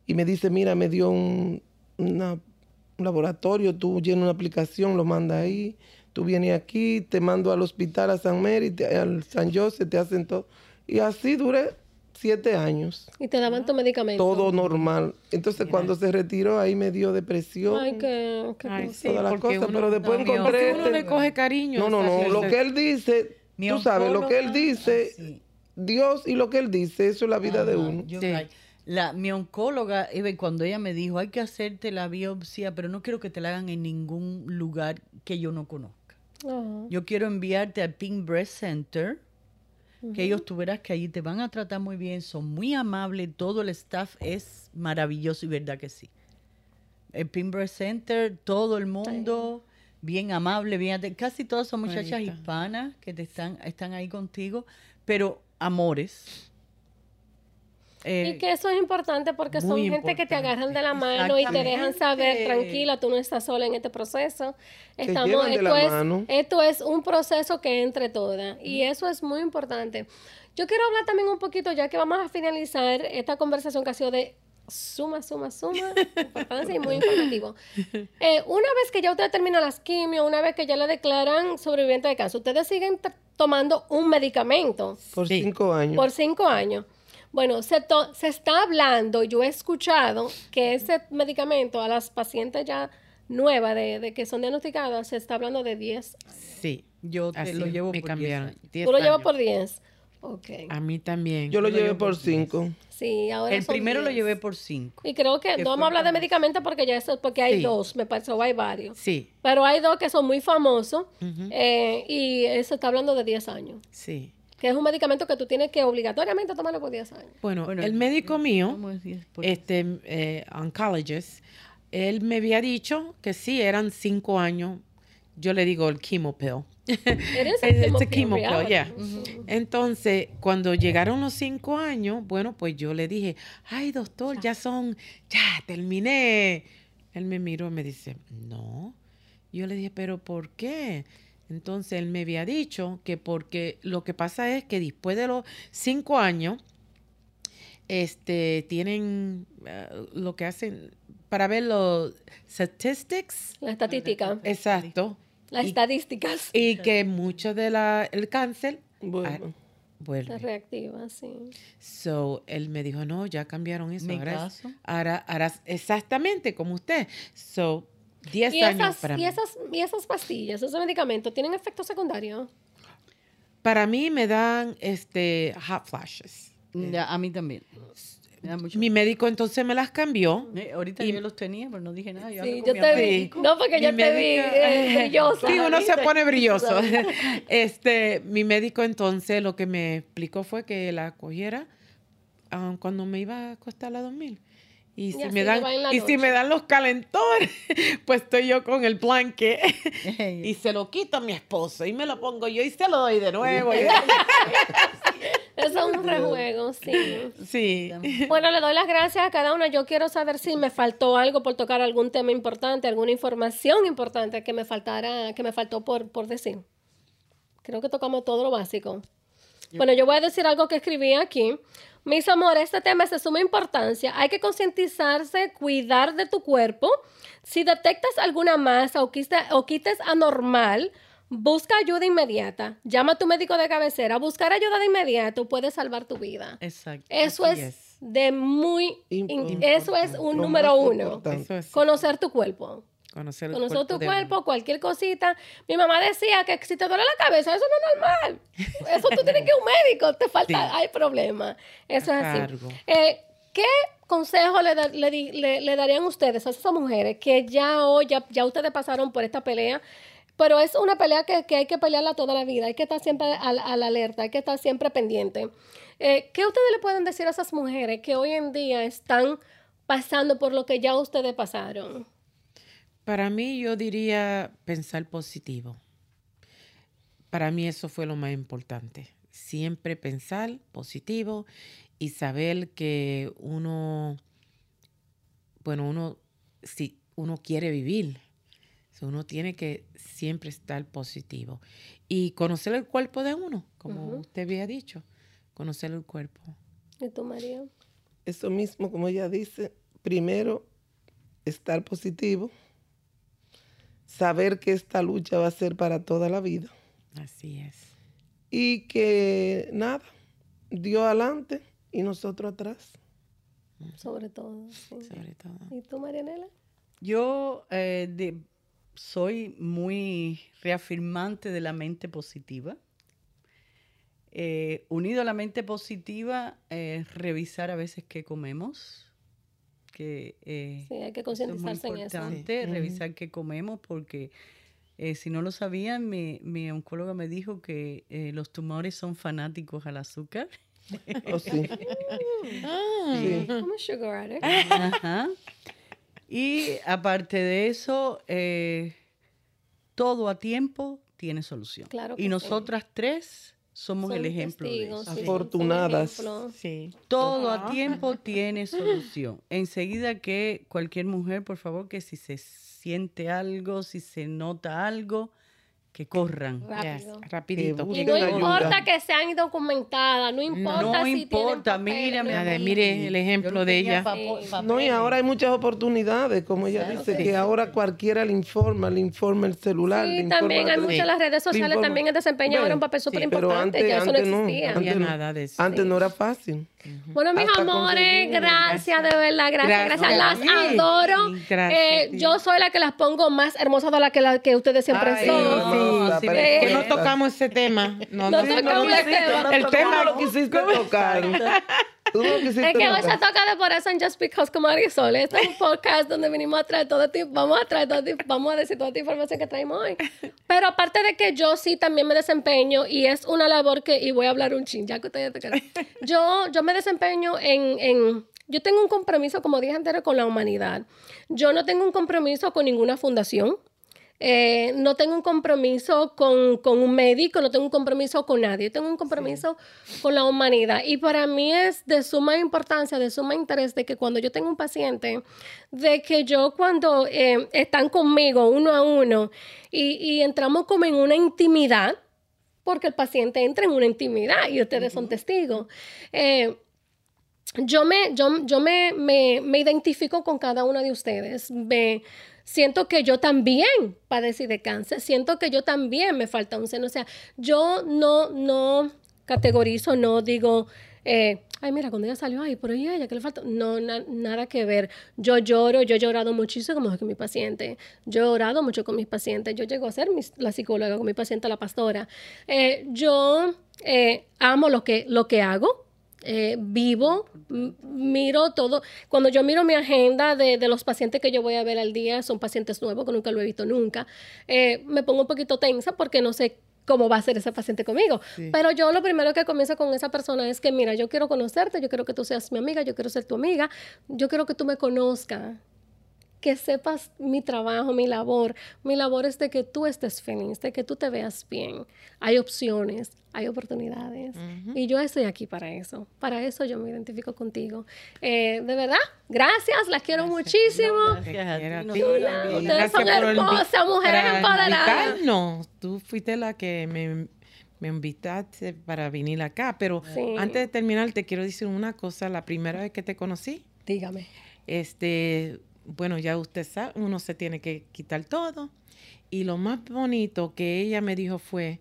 Y me dice, mira, me dio un, una- un laboratorio, tú llenas una aplicación, lo manda ahí, tú vienes aquí, te mando al hospital a San Mary, te- al San José, te hacen todo. Y así duré siete años, Y te daban tu medicamento. todo normal. Entonces cuando se retiró, ahí me dio depresión. Ay, qué, qué Ay, cosa. sí, todas las cosas, pero después encontré porque uno este- le coge cariño. no, no, a no. Lo que él dice, Mi tú sabes, lo que él dice, Sí. Dios y lo que él dice, eso es la vida de uno. yo- Sí. ay, la, mi oncóloga, Eve, cuando ella me dijo, hay que hacerte la biopsia, pero no quiero que te la hagan en ningún lugar que yo no conozca. Ah, Yo quiero enviarte al Pink Breast Center, que ellos tú verás que allí te van a tratar muy bien, son muy amables, todo el staff es maravilloso y verdad que sí. El Pink Breast Center, todo el mundo bien amable, bien casi todas son muchachas hispanas que te están, están ahí contigo, pero amores. Eh, Y que eso es importante porque son gente que te agarran de la mano y te dejan saber, tranquila, tú no estás sola en este proceso. Estamos, de esto, la es, mano. esto es un proceso que entre todas y eso es muy importante. Yo quiero hablar también un poquito, ya que vamos a finalizar esta conversación que ha sido de suma, suma, suma importancia y muy informativo. Eh, una vez que ya usted termina las quimio, una vez que ya le declaran sobreviviente de cáncer, ustedes siguen tomando un medicamento Por Sí. cinco años. por cinco años. Bueno, se, to- se está hablando, yo he escuchado que ese medicamento a las pacientes ya nuevas de, de que son diagnosticadas, se está hablando de 10. Sí. Yo te Así lo llevo me por 10 cambiaron. años. 10 Tú lo llevas por 10. A mí también. Yo lo lo llevé por cinco. Sí, ahora El son primero lo 10. llevé por 5. Y creo que que no vamos a hablar de medicamentos porque ya eso, porque hay Sí. dos, me parece, o hay varios. Sí, Pero hay dos que son muy famosos Ujú. eh, y eso está hablando de 10 años. sí. Que es un medicamento que tú tienes que obligatoriamente tomarlo por 10 años. Bueno, Bueno, el médico mío, ¿Cómo es 10 por este eh, oncologist, él me había dicho que sí, eran cinco años. Yo le digo el chemo pill. Eres It's a chemo yeah. Entonces, cuando llegaron los cinco años, bueno, pues yo le dije, ay, doctor, ya son, ya terminé. Él me miró y me dice, no. Yo le dije, pero ¿por qué? Entonces él me había dicho que porque lo que pasa es que después de los cinco años, este, tienen eh, lo que hacen para ver los statistics. La estadística. Exacto. Las Y- estadísticas. Y que mucho de la el cáncer Bueno, ah, vuelve. Las reactivas, sí. So, él me dijo, no, ya cambiaron eso. Mi ahora, es- caso. ahora, ahora es exactamente como usted. So, 10 ¿Y años esas, para y, mí. esas, ¿Y esas pastillas, esos medicamentos, tienen efectos secundarios? Para mí me dan este hot flashes. Ya, a mí también. Me da mucho- Mi médico entonces me las cambió. Eh, ahorita y- yo los tenía, pero no dije nada. Yo Sí, yo con mi te vi. No, porque yo te vi eh, brillosa. Sí, uno se pone brilloso. Este, mi médico entonces lo que me explicó fue que la cogiera cuando me iba a costar la 2000. Y si, así me dan, y si me dan los calentores, pues estoy yo con el blanque y se lo quito a mi esposo y me lo pongo yo y se lo doy de nuevo. Y- Eso es un rejuego, sí. sí. Bueno, le doy las gracias a cada una. Yo quiero saber si me faltó algo por tocar algún tema importante, alguna información importante que me faltara, que me faltó por, por decir. Creo que tocamos todo lo básico. Bueno, yo voy a decir algo que escribí aquí. Mis amores, este tema es de suma importancia. Hay que concientizarse, cuidar de tu cuerpo. Si detectas alguna masa o quites, o quites anormal, busca ayuda inmediata. Llama a tu médico de cabecera. Buscar ayuda de inmediato puede salvar tu vida. Exacto. Eso es, es. de muy... Importante. eso es un Lo número uno. es Conocer tu cuerpo. conocer el Conocer cuerpo tu de cuerpo, uno. cualquier cosita. Mi mamá decía que si te duele la cabeza, eso no es normal. Eso tú tienes que ir a un médico, te falta, Sí. hay problema. Eso es así. Eh, ¿Qué consejo le, da- le di- le- le darían ustedes a esas mujeres que ya hoy, ya, ya ustedes pasaron por esta pelea? Pero es una pelea que, que hay que pelearla toda la vida, hay que estar siempre a, la- a la alerta, hay que estar siempre pendiente. Eh, ¿Qué ustedes le pueden decir a esas mujeres que hoy en día están pasando por lo que ya ustedes pasaron? Para mí yo diría pensar positivo. Para mí eso fue lo más importante. Siempre pensar positivo y saber que uno, bueno, uno, si uno quiere vivir, uno tiene que siempre estar positivo. Y conocer el cuerpo de uno, como usted había dicho, conocer el cuerpo. ¿Y tú, María? Eso mismo, como ella dice, primero estar positivo, saber que esta lucha va a ser para toda la vida Así es. y que nada, Dios adelante y nosotros atrás. Sobre todo. sí. Sobre todo. ¿Y tú, Marianela? Yo eh, de- soy muy reafirmante de la mente positiva. Eh, unido a la mente positiva, eh, revisar a veces qué comemos, que eh, Sí, hay que eso es muy concientizarse en eso. importante, revisar qué comemos, porque eh, si no lo sabían, mi, mi oncóloga me dijo que eh, los tumores son fanáticos al azúcar. ¿O sí? Ah, Sí. I'm a sugar addict. Ajá. Y aparte de eso, eh, todo a tiempo tiene solución. Claro y sí. nosotras tres somos el ejemplo de eso. Afortunadas. Sí. Todo Ajá. a tiempo tiene solución. Enseguida que cualquier mujer, por favor, que si se siente algo, si se nota algo, que corran. Yes, Rápido. rapidito. Y no importa ayuda. que sean indocumentadas, no importa No si importa, tienen mire el ejemplo de ella. No, y ahora hay muchas oportunidades, como ella Claro dice, que ahora cualquiera le informa, le informa el celular. le Sí, informa también hay muchas las redes le sociales también desempeñan ahora un papel súper pero importante, antes- ya eso no antes no. existía. Antes no. nada de eso. Antes Sí. no era fácil. Bueno, mis Hasta amores, conseguir- gracias de verdad, gracias, gracias. Gracias. Las Sí. adoro. Gracias, Eh, yo soy la que las pongo más hermosas de la que, la que ustedes siempre Ay, son. No, sí, Que no tocamos ese tema. No, No no, tocamos no, ese tema. El tema lo quisiste tocar. Tú no quisiste Es que hoy se toca de por eso en Just Because con Marisol. Este es un podcast donde venimos a traer todo tipo, vamos a traer todo tipo- vamos a decir toda esta información que traemos hoy. Pero aparte de que yo sí también me desempeño y es una labor que, y voy a hablar un chin, ya que ustedes te quedan. Yo, yo me desempeño en, en, yo tengo un compromiso, como dije anterior, con la humanidad. Yo no tengo un compromiso con ninguna fundación. Eh, no tengo un compromiso con, con un médico, no tengo un compromiso con nadie, tengo un compromiso con la humanidad. Y para mí es de suma importancia, de suma interés de que cuando yo tengo un paciente, de que yo cuando eh, están conmigo uno a uno y, y entramos como en una intimidad, porque el paciente entra en una intimidad y ustedes son testigos. eh, yo me, yo, yo me, me, me identifico con cada una de ustedes. Me, siento que yo también padecí de cáncer, siento que yo también me falta un seno. O sea, yo no, no categorizo, no digo, eh, ay, mira, cuando ella salió, ay, ahí ella, ¿qué le falta? No, na- nada que ver. Yo lloro, yo he llorado muchísimo con mi paciente. Yo he orado mucho con mis pacientes. Yo llego a ser mis- la psicóloga con mi paciente, la pastora. Eh, yo eh, amo lo que, lo que hago. Eh, vivo, miro todo. Cuando yo miro mi agenda de, de los pacientes que yo voy a ver al día, son pacientes nuevos que nunca lo he visto nunca. eh, me pongo un poquito tensa porque no sé cómo va a ser ese paciente conmigo. Sí. Pero yo lo primero que comienzo con esa persona es que, mira, yo quiero conocerte, yo quiero que tú seas mi amiga, yo quiero ser tu amiga, yo quiero que tú me conozcas, que sepas mi trabajo, mi labor. Mi labor es de que tú estés feliz, de que tú te veas bien. Hay opciones, hay oportunidades. Y yo estoy aquí para eso. Para eso yo me identifico contigo. Eh, de verdad, gracias, las quiero muchísimo. Gracias a ti, también. Ustedes Gracias son hermosas, mujeres para empoderadas. invitarnos. Tú fuiste la que me, me invitaste para venir acá, pero Sí. antes de terminar te quiero decir una cosa. La primera vez que te conocí, Dígame. este, bueno, ya usted sabe, uno se tiene que quitar todo. Y lo más bonito que ella me dijo fue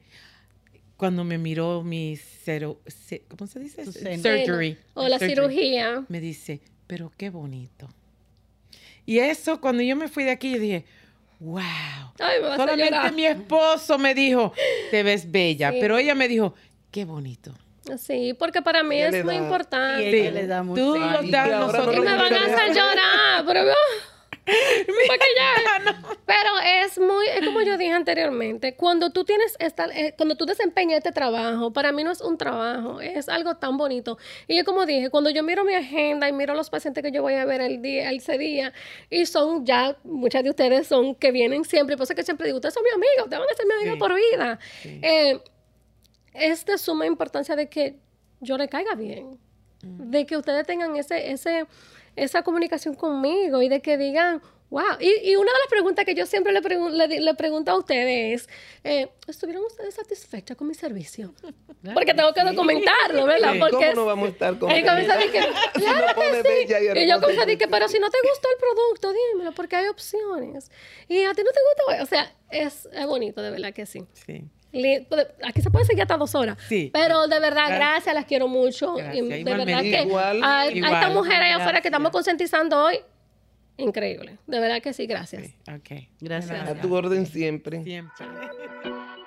cuando me miró mi cero, ce- ¿cómo se dice? Surgery. O la Surgery. cirugía. Me dice, pero qué bonito. Y eso, cuando yo me fui de aquí, yo dije, wow. Ay, me Solamente mi esposo me dijo, te ves bella, Sí. pero ella me dijo, qué bonito. Sí, porque para mí es muy da- Y importante. ella le da mucho Tú das, nosotros Y me van a hacer llorar, pero. Pero es muy, es como yo dije anteriormente, cuando tú tienes esta, eh, cuando tú desempeñas este trabajo, para mí no es un trabajo, es algo tan bonito. Y yo como dije, cuando yo miro mi agenda y miro los pacientes que yo voy a ver el día, ese día, y son ya, muchas de ustedes son que vienen siempre, y por eso que siempre digo, ustedes son mi amiga, ustedes van a ser mi amiga Sí. por vida. Sí. Eh, es de suma importancia de que yo le caiga bien, de que ustedes tengan ese, ese, esa comunicación conmigo y de que digan, wow. Y, y una de las preguntas que yo siempre le, pregun- le, pregunto a ustedes es, eh, ¿estuvieron ustedes satisfechas con mi servicio? Porque tengo que documentarlo, ¿verdad? Sí. Porque ¿Cómo no vamos a estar con que, claro que sí. y Y yo que, entonces- pero si no te gustó el producto, dímelo, porque hay opciones. Y a ti no te gusta, o sea, es, es bonito, de verdad que sí. Sí. Aquí se puede seguir hasta dos horas. Sí. Pero de verdad, Gracias. gracias, las quiero mucho. Gracias, Y de igualmente. verdad que Igual, a, a igual. esta mujer allá afuera que estamos concientizando hoy, increíble. De verdad que sí, gracias. sí, Ok. Gracias. A tu orden siempre. Siempre.